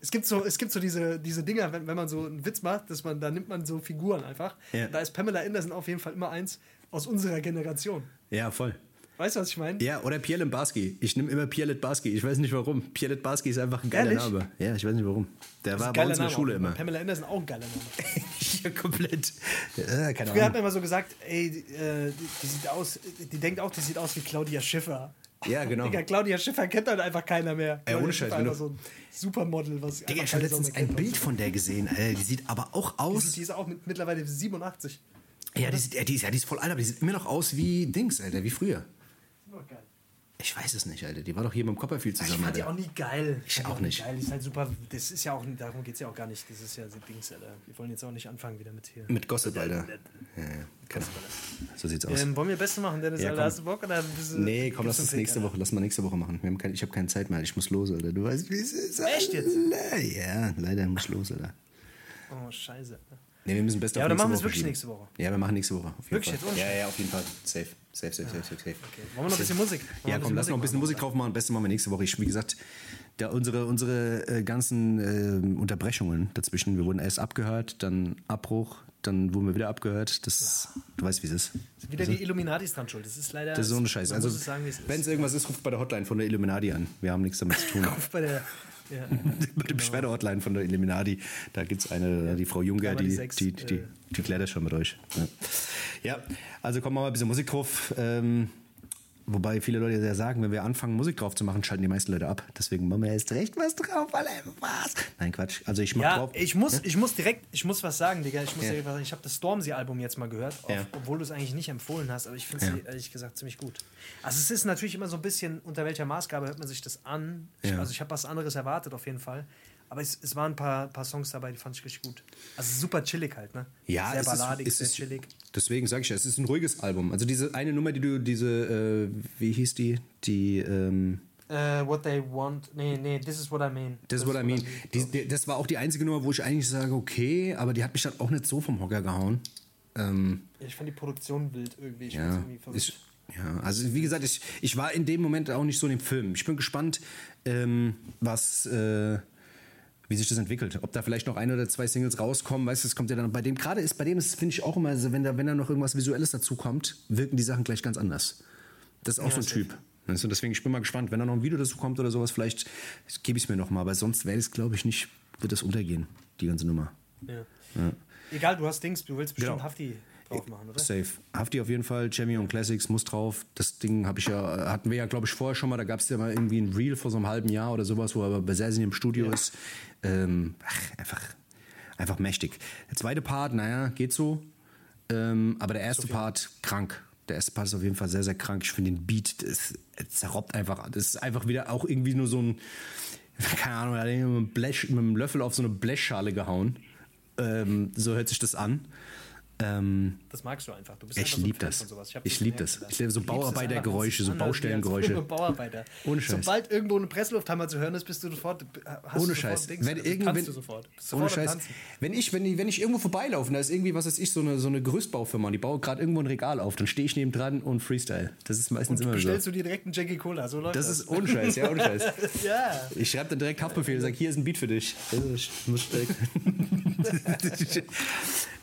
A: Es gibt so, es gibt so diese, diese Dinger, wenn, wenn man so einen Witz macht, dass man, da nimmt man so Figuren einfach.
B: Ja.
A: Da ist Pamela Anderson auf jeden Fall immer eins aus unserer Generation.
B: Ja, voll.
A: Weißt du, was ich meine?
B: Ja, oder Pierre Barski. Ich nehme immer Pierre Barski. Ich weiß nicht warum. Pierre Barski ist einfach ein geiler
A: Ehrlich?
B: Name. Ja, ich weiß nicht warum. Der war bei uns in der Schule immer.
A: Pamela Anderson auch ein geiler Name.
B: ja, komplett. Ja, keine
A: Früher hat
B: Ahnung.
A: man immer so gesagt, ey, die, äh, die, die sieht aus, die denkt auch, die sieht aus wie Claudia Schiffer.
B: Ja, genau.
A: Digga, Claudia Schiffer kennt halt einfach keiner mehr.
B: Ey, ohne Scheiß, wenn
A: einfach so ein Supermodel, was
B: Digga, ich habe letztens ein. Bild von der gesehen. Alter, die sieht aber auch
A: Die,
B: aus.
A: ist- die ist auch mit, mittlerweile 87.
B: Ja, die, sieht, die, ist, ja, die ist voll alt, aber die sieht immer noch aus wie Dings, Alter, wie früher.
A: Oh, geil.
B: Ich weiß es nicht, Alter. Die war doch hier mit dem Copperfield
A: Ich
B: zusammen.
A: fand die
B: Alter.
A: auch nie geil.
B: Ich
A: fand die
B: auch nicht.
A: Geil. Die ist halt super. Das ist ja auch, darum geht es ja auch gar nicht. Das ist ja so Dings, Alter. Wir wollen jetzt auch nicht anfangen wieder mit hier.
B: Mit Gossip, Alter. Ja, ja, genau. So sieht's aus.
A: Ähm, wollen wir Beste machen, Dennis?
B: Ja,
A: Alter, hast du Bock? Oder du,
B: Nee, komm, lass uns nächste
A: Fick,
B: Woche, lass mal nächste Woche machen. Kein, ich habe keine Zeit mehr, ich muss los, Alter. Du weißt, wie es ist.
A: Echt jetzt?
B: Alter. Ja, leider muss ich los, Alter.
A: Alter? Oh, scheiße.
B: Nee, wir müssen best
A: Ja,
B: auf
A: aber dann
B: nächste
A: machen wir es
B: Woche
A: wirklich nächste Woche.
B: Ja, wir machen nächste Woche. Auf
A: Wirklich
B: Fall.
A: jetzt
B: Ja, ja, auf jeden Fall. Safe. Safe, safe, safe, safe, safe.
A: Okay. Wollen wir noch ein bisschen Musik? Wollen
B: Ja, komm, lass noch ein bisschen Musik drauf machen. Am besten machen wir nächste Woche. Ich, wie gesagt, da unsere, unsere äh, ganzen äh, Unterbrechungen dazwischen. Wir wurden erst abgehört, dann Abbruch, dann wurden wir wieder abgehört. Das, Du weißt, wie es ist.
A: Sind Wieder die Illuminatis dran schuld. Das ist leider.
B: Das ist so eine Scheiße. Also, wenn es irgendwas ist, ruft bei der Hotline von der Illuminati an. Wir haben nichts damit zu tun.
A: Ruf bei der. Ja.
B: bei der Beschwerde-Hotline von der Illuminati. Da gibt es eine, die Frau Junger,
A: die
B: die,
A: sechs,
B: die, die,
A: äh,
B: die klärt das schon mit euch. Ja, ja also kommen wir mal ein bisschen Musik drauf. Ähm, wobei viele Leute ja sagen, wenn wir anfangen, Musik drauf zu machen, schalten die meisten Leute ab. Deswegen machen wir erst recht was drauf, Alter. Was? Nein, Quatsch. Also ich mach
A: Ja,
B: drauf.
A: ich muss, ich muss direkt, ich muss was sagen, Digga. Ich muss
B: Ja.
A: direkt was sagen. Ich habe das Stormzy-Album jetzt mal gehört, auf,
B: Ja.
A: obwohl du es eigentlich nicht empfohlen hast, aber ich finde es
B: Ja.
A: ehrlich gesagt ziemlich gut. Also es ist natürlich immer so ein bisschen, unter welcher Maßgabe hört man sich das an. Ich,
B: Ja.
A: Also ich habe was anderes erwartet auf jeden Fall. Aber es, es waren ein paar, paar Songs dabei, die fand ich richtig gut. Also super chillig halt, ne?
B: Ja,
A: sehr
B: es
A: balladig,
B: ist,
A: sehr
B: es ist,
A: chillig.
B: Deswegen sage ich ja, es ist ein ruhiges Album. Also diese eine Nummer, die du, diese, äh, wie hieß die? Die, ähm,
A: Äh, what they want, nee, nee, this is what I mean.
B: Das ist what I mean. Die, die, das war auch die einzige Nummer, wo ich eigentlich sage, okay, aber die hat mich dann auch nicht so vom Hocker gehauen. Ähm,
A: Ich fand die Produktion wild irgendwie. Ich
B: ja,
A: irgendwie
B: ich, ja, also wie gesagt, ich, ich war in dem Moment auch nicht so in dem Film. Ich bin gespannt, ähm, was, äh, wie sich das entwickelt. Ob da vielleicht noch ein oder zwei Singles rauskommen, weißt du, es kommt ja dann bei dem, gerade ist bei dem, finde ich auch immer, also wenn da, wenn da noch irgendwas Visuelles dazu kommt, wirken die Sachen gleich ganz anders. Das ist auch so ein. Typ. Weißt du, deswegen, ich bin mal gespannt, wenn da noch ein Video dazu kommt oder sowas, vielleicht gebe ich es mir noch mal, aber sonst wäre es, glaube ich, nicht, wird das untergehen, die ganze Nummer.
A: Ja. Egal, du hast Dings, du willst bestimmt
B: Genau.
A: Hafti drauf machen, oder?
B: Safe. Hafti auf jeden Fall, und Classics muss drauf. Das Ding habe ich ja, hatten wir ja, glaube ich, vorher schon mal. Da gab es ja mal irgendwie ein Reel vor so einem halben Jahr oder sowas, wo er aber bei Sersin im Studio ist. Ähm, ach, einfach, einfach mächtig. Der zweite Part, naja, geht so. Ähm, aber der erste Part, krank. Der erste Part ist auf jeden Fall sehr, sehr krank. Ich finde den Beat, das, das zerrobbt einfach. Das ist einfach wieder auch irgendwie nur so ein, keine Ahnung, er mit einem Löffel auf so eine Blechschale gehauen. Ähm, so hört sich das an. Ähm,
A: Das magst du einfach. Du bist
B: ich
A: so
B: liebe
A: Fan
B: das.
A: sowas.
B: Ich
A: das
B: liebe das. Ich liebe so Bauarbeitergeräusche, so Baustellengeräusche.
A: Bauarbeiter.
B: Ohne Scheiß.
A: Sobald irgendwo eine Presslufthammer zu hören ist, bist du sofort. Hast
B: Ohne
A: du
B: Scheiß.
A: Dings,
B: Wenn
A: also
B: irgend- wenn-
A: du sofort.
B: Ohne
A: sofort am
B: Scheiß.
A: Tanzen.
B: Wenn ich, wenn, ich, wenn ich irgendwo vorbeilaufe und da ist irgendwie, was weiß ich, so eine, so eine Gerüstbaufirma und die bauen gerade irgendwo ein Regal auf, dann stehe ich neben dran und Freestyle. Das ist meistens immer so.
A: Bestellst du dir direkt einen Jackie Cola, so läuft
B: Das
A: das.
B: ist ohne Scheiß, ja, ohne Scheiß.
A: ja.
B: Ich schreibe dann direkt Haftbefehl und sage, hier ist ein Beat für dich. Ich muss direkt-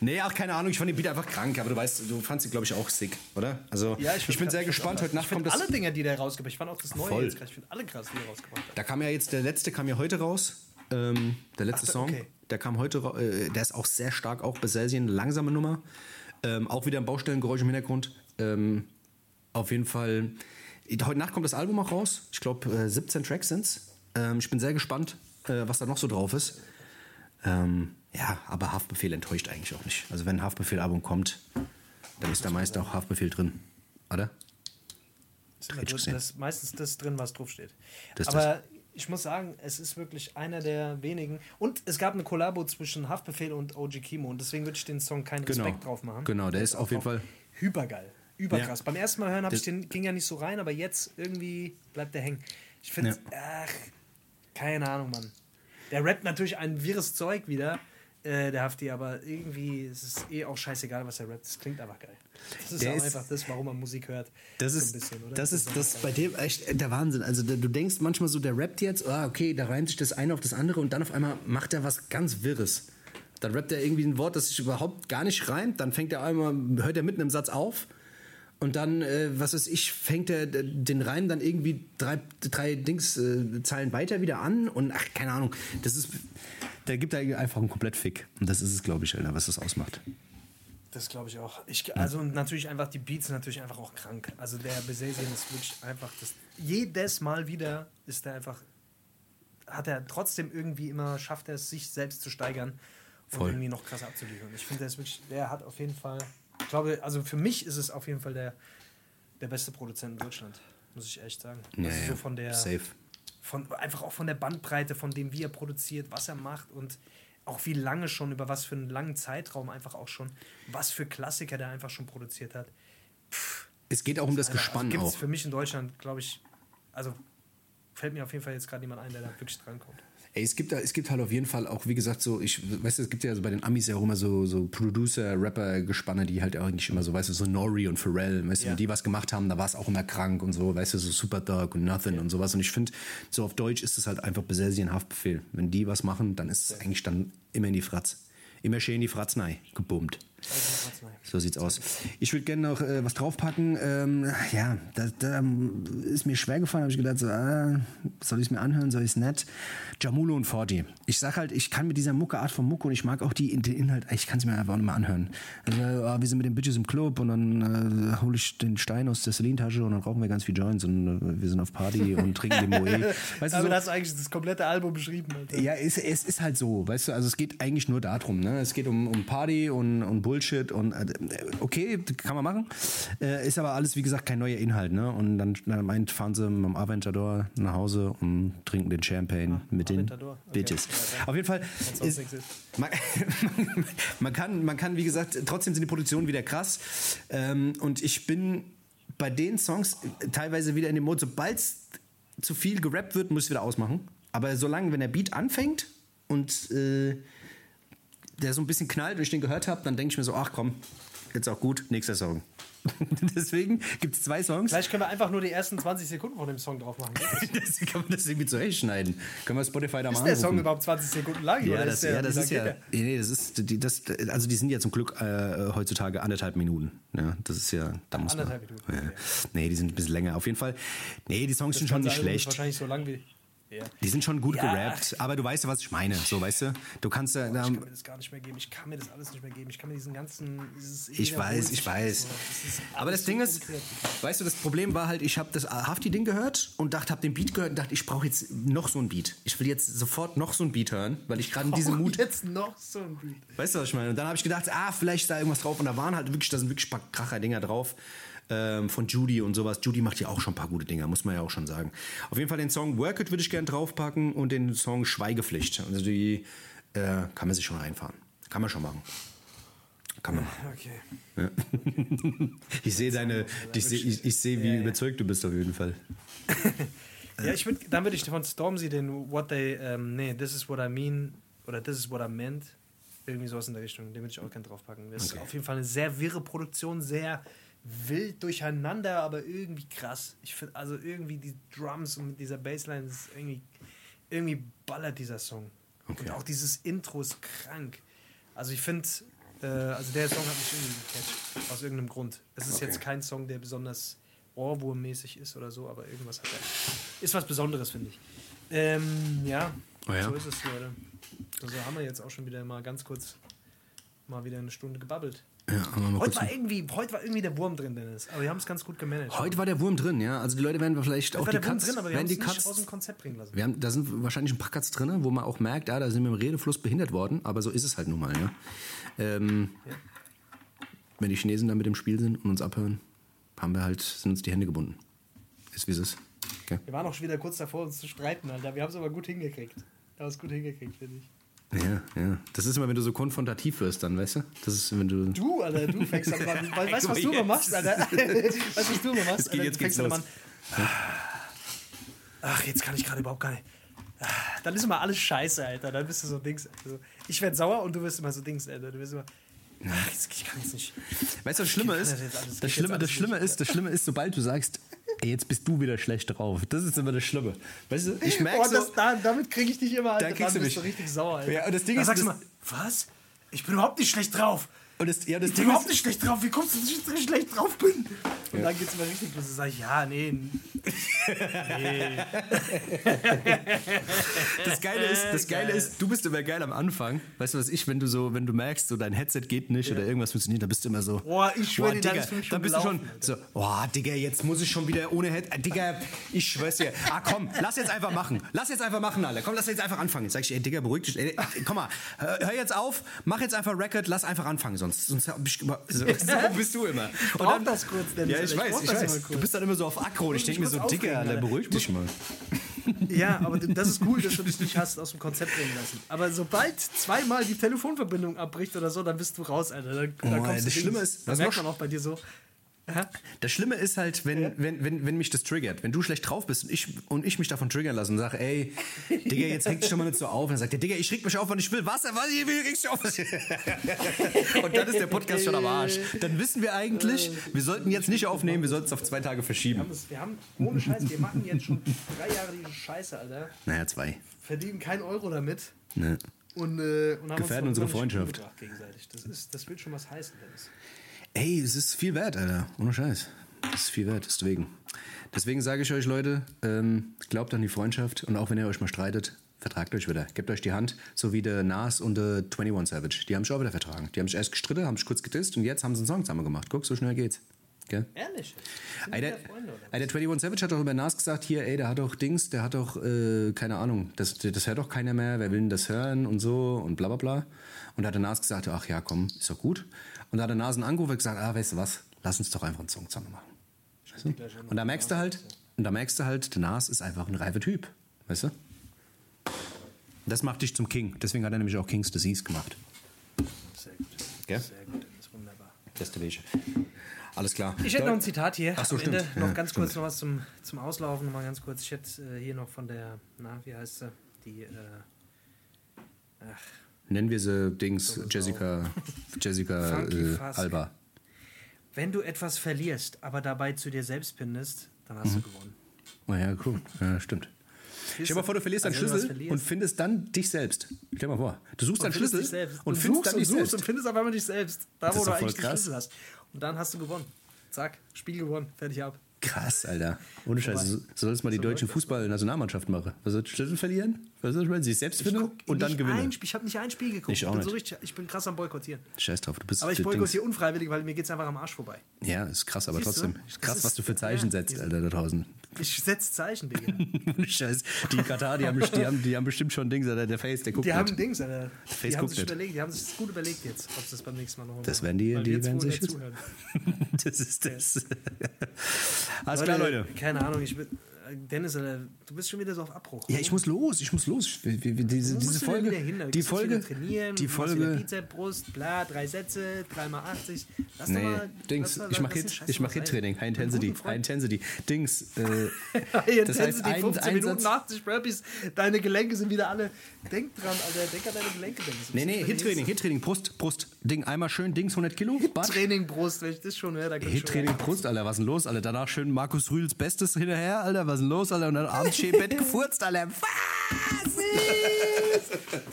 B: nee, ach, keine Ahnung, ich fand den Beat einfach krank, aber du weißt, du fandst ihn, glaube ich, auch sick, oder? Also,
A: Ja,
B: ich,
A: find-
B: bin sehr
A: ich
B: gespannt. Heute Nacht
A: ich
B: kommt das.
A: alle Dinger, die der rausgebracht. Ich fand auch das Neue
B: Voll.
A: jetzt krass. Ich finde alle krass, die er rausgebracht hat.
B: Da kam ja jetzt, der letzte kam ja heute raus. Ähm, der letzte
A: Ach,
B: Song.
A: okay.
B: Der kam heute raus. Äh, der ist auch sehr stark, auch Beselsien, langsame Nummer. Ähm, auch wieder ein Baustellengeräusch im Hintergrund. Ähm, auf jeden Fall. Heute Nacht kommt das Album auch raus. Ich glaube, äh, 17 Tracks sind's. Ähm, ich bin sehr gespannt, äh, was da noch so drauf ist. Ähm, ja, aber Haftbefehl enttäuscht eigentlich auch nicht. Also wenn ein Haftbefehl-Album kommt, dann ist da meist auch Haftbefehl drin. Oder?
A: Ist das ist meistens das drin, was draufsteht.
B: Das
A: Aber ich muss sagen, es ist wirklich einer der wenigen. Und es gab eine Kollabo zwischen Haftbefehl und OG Kimo und deswegen würde ich den Song keinen
B: Genau.
A: Respekt drauf machen.
B: Genau, der ist auf jeden Fall-
A: hypergeil. Überkrass.
B: Ja.
A: Beim ersten Mal hören habe ich
B: Das-
A: den, ging ja nicht so rein, aber jetzt irgendwie bleibt der hängen. Ich finde, ach, keine Ahnung, Mann. Der rappt natürlich ein wirres Zeug wieder, äh, der Hafti, aber irgendwie ist es eh auch scheißegal, was er rappt. Das klingt einfach geil. Das ist
B: ist-
A: einfach das, warum man Musik hört.
B: Das
A: So
B: ist,
A: ein bisschen,
B: das ist, das bei dem echt der Wahnsinn. Also da- du denkst manchmal so, der rappt jetzt, ah, okay, da reimt sich das eine auf das andere und dann auf einmal macht er was ganz Wirres. Dann rappt er irgendwie ein Wort, das sich überhaupt gar nicht reimt, dann fängt er einmal, hört er mitten im Satz auf und dann, äh, was weiß ich, fängt er den Reim dann irgendwie drei, drei Dings, äh, Zeilen weiter wieder an und ach, keine Ahnung. Das ist, der gibt da einfach einen komplett Fick. Und das ist es, glaube ich, Alter, was das ausmacht.
A: Das glaube ich auch. Ich, also natürlich einfach, die Beats sind natürlich einfach auch krank. Also der Besesien ist wirklich einfach, das, jedes Mal wieder ist er einfach, hat er trotzdem irgendwie immer, schafft er es, sich selbst zu steigern und
B: Voll.
A: irgendwie noch krasser abzuliefern. Ich finde, der ist wirklich, der hat auf jeden Fall, ich glaube, also für mich ist es auf jeden Fall der, der beste Produzent in Deutschland, muss ich echt sagen.
B: Ja,
A: also
B: ja,
A: so von der,
B: Safe.
A: Von, einfach auch von der Bandbreite, von dem, wie er produziert, was er macht und auch wie lange schon, über was für einen langen Zeitraum einfach auch schon, was für Klassiker der einfach schon produziert hat.
B: Es geht auch um das
A: Also
B: Gespann
A: gibt es für mich in Deutschland, glaube ich, also fällt mir auf jeden Fall jetzt gerade jemand ein, der da wirklich drankommt.
B: Ey, es gibt, es gibt halt auf jeden Fall auch, wie gesagt, so, ich, weißt du, es gibt ja so bei den Amis ja auch immer so, so Producer, Rapper-Gespanne, die halt eigentlich immer so, weißt du, so Nori und Pharrell, weißt du,
A: Ja.
B: wenn die was gemacht haben, da war es auch immer krank und so, weißt du, so Superdog und Nothing und sowas. Und ich finde, so auf Deutsch ist es halt einfach Besessi Haftbefehl. Wenn die was machen, dann ist es eigentlich dann immer in die Fratz. Immer schön in die Fratz, nein, gebummt. So sieht's aus. Ich würde gerne noch äh, was draufpacken. Ähm, ja, da, da ist mir schwer gefallen. Habe ich gedacht, so, äh, soll ich es mir anhören, soll ich es nicht? Jamulo und Forti. Ich sag halt, ich kann mit dieser Mucke, Art von Mucke und ich mag auch die, den Inhalt, ich kann es mir einfach auch nicht mehr anhören. Also, äh, wir sind mit den Bitches im Club und dann äh, hole ich den Stein aus der Celine-Tasche und dann rauchen wir ganz viel Joints und äh, wir sind auf Party und trinken den Moe. Weißt du,
A: Aber
B: so,
A: das hast du eigentlich das komplette Album beschrieben. Alter.
B: ja, es, es ist halt so, weißt du, also es geht eigentlich nur darum, ne? Es geht um, um Party und, und Bullshit und äh, okay, kann man machen. Äh, ist aber alles, wie gesagt, kein neuer Inhalt, ne? Und dann, dann meint, fahren sie mit dem Aventador nach Hause und trinken den Champagne mit den
A: Aventador, okay.
B: Bitches.
A: Ja,
B: Auf jeden Fall. ist. man, man, kann, man kann, wie gesagt, trotzdem sind die Produktionen wieder krass. Ähm, und ich bin bei den Songs teilweise wieder in dem Mode, sobald es zu viel gerappt wird, muss ich wieder ausmachen. Aber solange, wenn der Beat anfängt und äh, der so ein bisschen knallt und ich den gehört habe, dann denke ich mir so, ach komm, jetzt auch gut, nächster Song. Deswegen gibt es zwei Songs.
A: Vielleicht können wir einfach nur die ersten 20 Sekunden von dem Song drauf machen.
B: Das kann man das irgendwie zurechtschneiden. Können wir Spotify da mal
A: Ist der Song überhaupt 20 Sekunden lang?
B: Ja, das, ja, das ist ja. Nee, das ist, die, das, also die sind ja zum Glück äh, heutzutage anderthalb Minuten. Ja, das ist ja, da muss man.
A: Anderthalb Minuten,
B: Ja. Nee, die sind ein bisschen länger. Auf jeden Fall. Nee, die Songs sind schon nicht schlecht.
A: wahrscheinlich so lang wie. Ja.
B: Die sind schon gut
A: Ja.
B: gerappt, aber du weißt ja, was ich meine. So, weißt du? Du kannst ja.
A: Ich kann mir das gar nicht mehr geben. Ich kann mir das alles nicht mehr geben. Ich kann mir diesen ganzen.
B: Ich weiß, ich weiß. Aber das Ding ist, weißt du, das Problem war halt, ich habe das Hafti-Ding gehört und dachte, habe den Beat gehört und dachte, ich brauche jetzt noch so ein Beat. Ich will jetzt sofort noch so ein Beat hören, weil ich gerade in diesem Mut
A: Jetzt noch so ein Beat.
B: Weißt du, was ich meine? Und dann habe ich gedacht, ah, vielleicht ist da irgendwas drauf. Und da waren halt wirklich, da sind wirklich ein paar Kracher-Dinger drauf. Ähm, von Judy und sowas. Judy macht ja auch schon ein paar gute Dinger, muss man ja auch schon sagen. Auf jeden Fall den Song Work It würde ich gerne draufpacken und den Song Schweigepflicht. Also die äh, kann man sich schon reinfahren. Kann man schon machen. Kann man machen.
A: Okay.
B: Ich sehe deine, ich sehe, ich, ich sehe, wie
A: Ja, ja.
B: überzeugt du bist auf jeden Fall.
A: Ja, ich würd, dann würde ich von Stormzy den What They, ähm, nee, This is what I mean oder This is what I meant, irgendwie sowas in der Richtung, den würde ich auch gerne draufpacken. Das ist auf jeden Fall eine sehr wirre Produktion, sehr wild durcheinander, aber irgendwie krass. Ich finde, also irgendwie die Drums und mit dieser Bassline, ist irgendwie, irgendwie ballert dieser Song.
B: Okay.
A: Und auch dieses Intro ist krank. Also ich finde, äh, also der Song hat mich irgendwie gecatcht, aus irgendeinem Grund. Es ist
B: Okay.
A: jetzt kein Song, der besonders Ohrwurmmäßig ist oder so, aber irgendwas hat er. Ist was Besonderes, finde ich. Ähm, ja,
B: Oh ja?
A: so ist es, Leute. Also haben wir jetzt auch schon wieder mal ganz kurz mal wieder eine Stunde gebabbelt.
B: Ja,
A: Heute war, irgendwie, heute war irgendwie der Wurm drin, Dennis. Aber wir haben es ganz gut gemanagt.
B: Heute war der Wurm drin, ja. Also die Leute werden vielleicht auch
A: war
B: die
A: der Wurm
B: Cuts,
A: drin, aber wir haben es nicht
B: Cuts
A: aus dem Konzept bringen lassen.
B: Wir haben, da sind wahrscheinlich ein paar Cuts drin, wo man auch merkt, ja, da sind wir im Redefluss behindert worden, aber so ist es halt nun mal. Ja. Ähm,
A: Ja.
B: Wenn die Chinesen da mit im Spiel sind und uns abhören, haben wir halt, sind uns die Hände gebunden. Ist wie es ist. Okay.
A: Wir waren auch schon wieder kurz davor, uns zu streiten, Alter. Wir haben es aber gut hingekriegt. Wir haben es gut hingekriegt, finde ich.
B: Ja, ja. Das ist immer, wenn du so konfrontativ wirst, dann, weißt du? Das ist, wenn du.
A: Du, Alter, du fängst an. Weil, weißt du, was du immer machst, Alter? weißt du, was du immer machst?
B: Geht-
A: Alter?
B: jetzt
A: du
B: geht's los.
A: an. Ach, jetzt kann ich gerade überhaupt gar nicht. Ah, Dann ist immer alles scheiße, Alter. Dann bist du so Dings. Also, ich werde sauer und du wirst immer so Dings, Alter. Du wirst immer. Ach, jetzt, ich kann jetzt nicht.
B: Weißt du, was Schlimmer ist?
A: das
B: Das
A: geht
B: Schlimme, das Schlimme
A: nicht.
B: ist, das Schlimme ist, sobald du sagst, jetzt bist du wieder schlecht drauf. Das ist immer das Schlimme. Weißt du, ich merke
A: Oh,
B: so,
A: das, da, damit kriege ich dich immer, Alter.
B: Da kriegst du mich.
A: du richtig sauer, Alter.
B: Ja, und das Ding
A: Dann
B: ist,
A: sagst du mal, was? Ich bin überhaupt nicht schlecht drauf.
B: Und das, ja, das
A: Ich bin überhaupt nicht schlecht drauf. Wie kommst du, dass ich so schlecht drauf bin? Und dann geht's immer richtig los. Dann sag ich, ja, nee. nee.
B: Das Geile ist, das Geile
A: Geil.
B: ist, du bist immer geil am Anfang. Weißt du was ich, wenn du so, wenn du merkst, so dein Headset geht nicht oder irgendwas funktioniert, dann bist du immer so.
A: Boah, ich schwör dir,
B: Digga,
A: dann
B: bist du schon
A: gelaufen,
B: so, boah, Digga, jetzt muss ich schon wieder ohne Headset. Digga, ich schwör's dir. Ah, komm, lass jetzt einfach machen. Lass jetzt einfach machen, alle. Komm, lass jetzt einfach anfangen. Jetzt sag ich, ey, Digga, beruhig dich. Ey, komm mal, hör, hör jetzt auf, mach jetzt einfach Record, lass einfach anfangen, sonst, sonst hab ich immer, so, bist du immer. Und
A: brauch das kurz, Dennis,
B: Ja, ich.
A: Ich
B: weiß, ich
A: das
B: weiß. Du bist dann immer so auf Aggro und ich denke mir so, Digga, Alter, beruhig dich mal.
A: Ja, aber das ist cool, dass du dich nicht hast aus dem Konzept bringen lassen. Aber sobald zweimal die Telefonverbindung abbricht oder so, dann bist du raus, Alter. Dann, dann
B: Oh,
A: kommst du
B: das Schlimme ist,
A: das merkt man auch bei dir so.
B: Das Schlimme ist halt, wenn, wenn, wenn, wenn mich das triggert. Wenn du schlecht drauf bist und ich, und ich mich davon triggern lasse und sage, ey, Digga, jetzt reg dich doch mal nicht so auf. Und dann sagt der, Digga, ich reg mich auf, wann ich will. Was? Was? Ich will, dich auf. und dann ist der Podcast schon am Arsch. Dann wissen wir eigentlich, wir sollten jetzt nicht aufnehmen, wir sollten es auf zwei Tage verschieben.
A: Das- Wir haben, ohne Scheiß, wir machen jetzt schon drei Jahre diese Scheiße, Alter.
B: Naja, zwei.
A: Verdienen keinen Euro damit.
B: Ne.
A: Und, äh, und haben
B: Gefährden
A: uns
B: unsere Freundschaft.
A: Gegenseitig. Das, ist, das will schon was heißen, Dennis.
B: Ey, es ist viel wert, Alter. Ohne Scheiß. Es ist viel wert, deswegen. Deswegen sage ich euch, Leute, ähm, glaubt an die Freundschaft und auch wenn ihr euch mal streitet, vertragt euch wieder. Gebt euch die Hand, so wie der Nas und der 21 Savage. Die haben sich auch wieder vertragen. Die haben sich erst gestritten, haben sich kurz gedisst und jetzt haben sie einen Song zusammen gemacht. Guck, so schnell geht's. Gell?
A: Ehrlich?
B: Ey, der,
A: Freunde,
B: ey, der 21 Savage hat doch über Nas gesagt, hier, ey, der hat doch Dings, der hat doch, äh, keine Ahnung, das, das hört doch keiner mehr, wer will denn das hören und so und bla bla bla. Und da hat der Nas gesagt, ach ja, komm, ist doch gut. Und da hat der Nas einen angerufen und gesagt, ah, weißt du was, lass uns doch einfach einen zusammen machen. Weißt du? Und da merkst du halt, und da merkst du halt, der Nas ist einfach ein reifer Typ, weißt du? Das macht dich zum King. Deswegen hat er nämlich auch King's Disease gemacht.
A: Sehr gut.
B: Gell?
A: Sehr gut, Dennis. Wunderbar.
B: Beste Weg. Alles klar.
A: Ich hätte noch ein Zitat hier.
B: Ach so,
A: Am Ende
B: stimmt.
A: noch
B: Ja,
A: ganz
B: stimmt.
A: kurz noch was zum, zum Auslaufen. Noch mal ganz kurz. Ich hätte äh, hier noch von der, na, wie heißt sie? Die, äh, ach,
B: Nennen wir sie Dings Jessica, Jessica
A: Funky
B: äh. Alba.
A: wenn du etwas verlierst, aber dabei zu dir selbst findest, dann hast
B: Mhm.
A: du gewonnen.
B: Oh ja, cool. Ja, stimmt. Stell dir mal vor, du verlierst
A: Also was
B: Schlüssel
A: verlierst-
B: und findest dann dich selbst. Stell dir mal vor, du suchst deinen Schlüssel und findest dann dich
A: suchst
B: selbst.
A: und findest auf einmal dich selbst. Da,
B: Das
A: wo du eigentlich den. Schlüssel hast. Und dann hast du gewonnen. Zack, Spiel gewonnen. Fertig ab.
B: Krass, Alter. Ohne Scheiße. So, so soll es mal die deutsche Fußball-Nationalmannschaft machen. Was soll Schlüssel verlieren? Was soll ich sich selbst finden und dann gewinnen?
A: Ein, ich habe nicht ein Spiel geguckt.
B: Ich auch
A: bin
B: nicht.
A: So richtig, ich bin krass am Boykottieren.
B: Scheiß drauf, du bist
A: Aber ich
B: du
A: boykottiere unfreiwillig, weil mir geht es einfach am Arsch vorbei.
B: Ja, ist krass, aber
A: Siehst du?
B: trotzdem. Ist krass, was du für Zeichen
A: ja,
B: setzt, Alter, da draußen.
A: Ich setze Zeichen, Digga.
B: Scheiß. Die Katar, die haben, die, haben, die haben bestimmt schon Dings, Alter. Der Face, der guckt
A: Die haben. Dings, Alter. Die
B: Facebook
A: haben sich
B: nicht.
A: überlegt, die haben sich das gut überlegt jetzt, ob sie das beim nächsten Mal noch
B: Das werden die-
A: Weil
B: die werden sich. Das ist das. Alles klar, Leute.
A: Keine Ahnung, ich bin. Dennis, Alter, du bist schon wieder so auf Abbruch.
B: Ja, ich muss los, ich muss los. Diese, diese Folge, die Folge, die Folge.
A: Bizep, Brust, bla, drei Sätze, dreimal 80. Lass
B: Nee,
A: mal,
B: Dings,
A: mal-
B: ich mach
A: lass den
B: Hit, ich mach
A: mal sein.
B: Hit-Training, High Intensity, High. Intensity. Dings, äh, Das heißt, ein-
A: 15
B: ein
A: Minuten,
B: Satz-
A: 80 Burpees, deine Gelenke sind wieder alle. Denk dran, Alter, denk an deine Gelenke, Dennis.
B: nee, nee, Hit-Training, Hit-Training, Brust, Brust, Ding, einmal schön, Dings, 100 Kilo, Bad.
A: Training Brust, wenn ich das schon höre, da schon
B: Hit-Training, Brust, Alter, was ist denn los, Alter? Danach schön Markus Rühls Bestes hinterher, Alter, was ist denn los, Alter? Und dann abends schön Bett gefurzt, Alter.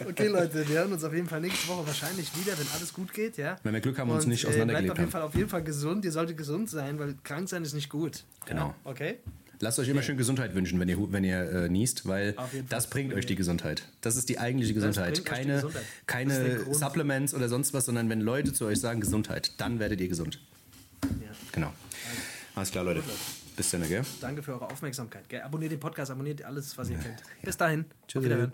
A: Okay, Leute, wir hören uns auf jeden Fall nächste Woche wahrscheinlich wieder, wenn alles gut geht, ja?
B: Wenn wir Glück haben und uns nicht
A: äh,
B: auseinandergelebt
A: bleibt auf jeden
B: haben.
A: Fall auf jeden Fall gesund. Ihr solltet gesund sein, weil krank sein ist nicht gut.
B: Genau.
A: Ja? Okay?
B: Lasst euch immer schön Gesundheit wünschen, wenn ihr, wenn ihr äh, niest, weil das bringt euch die Gesundheit. Das ist die eigentliche Gesundheit. Keine,
A: Gesundheit.
B: Keine. Supplements oder sonst was, sondern wenn Leute zu euch sagen Gesundheit, dann werdet ihr gesund.
A: Ja.
B: Genau. Alles klar, Leute. Bis dann, gell?
A: Danke für eure Aufmerksamkeit. Gell? Abonniert den Podcast, abonniert alles, was ihr kennt. Bis dahin.
B: Tschüss.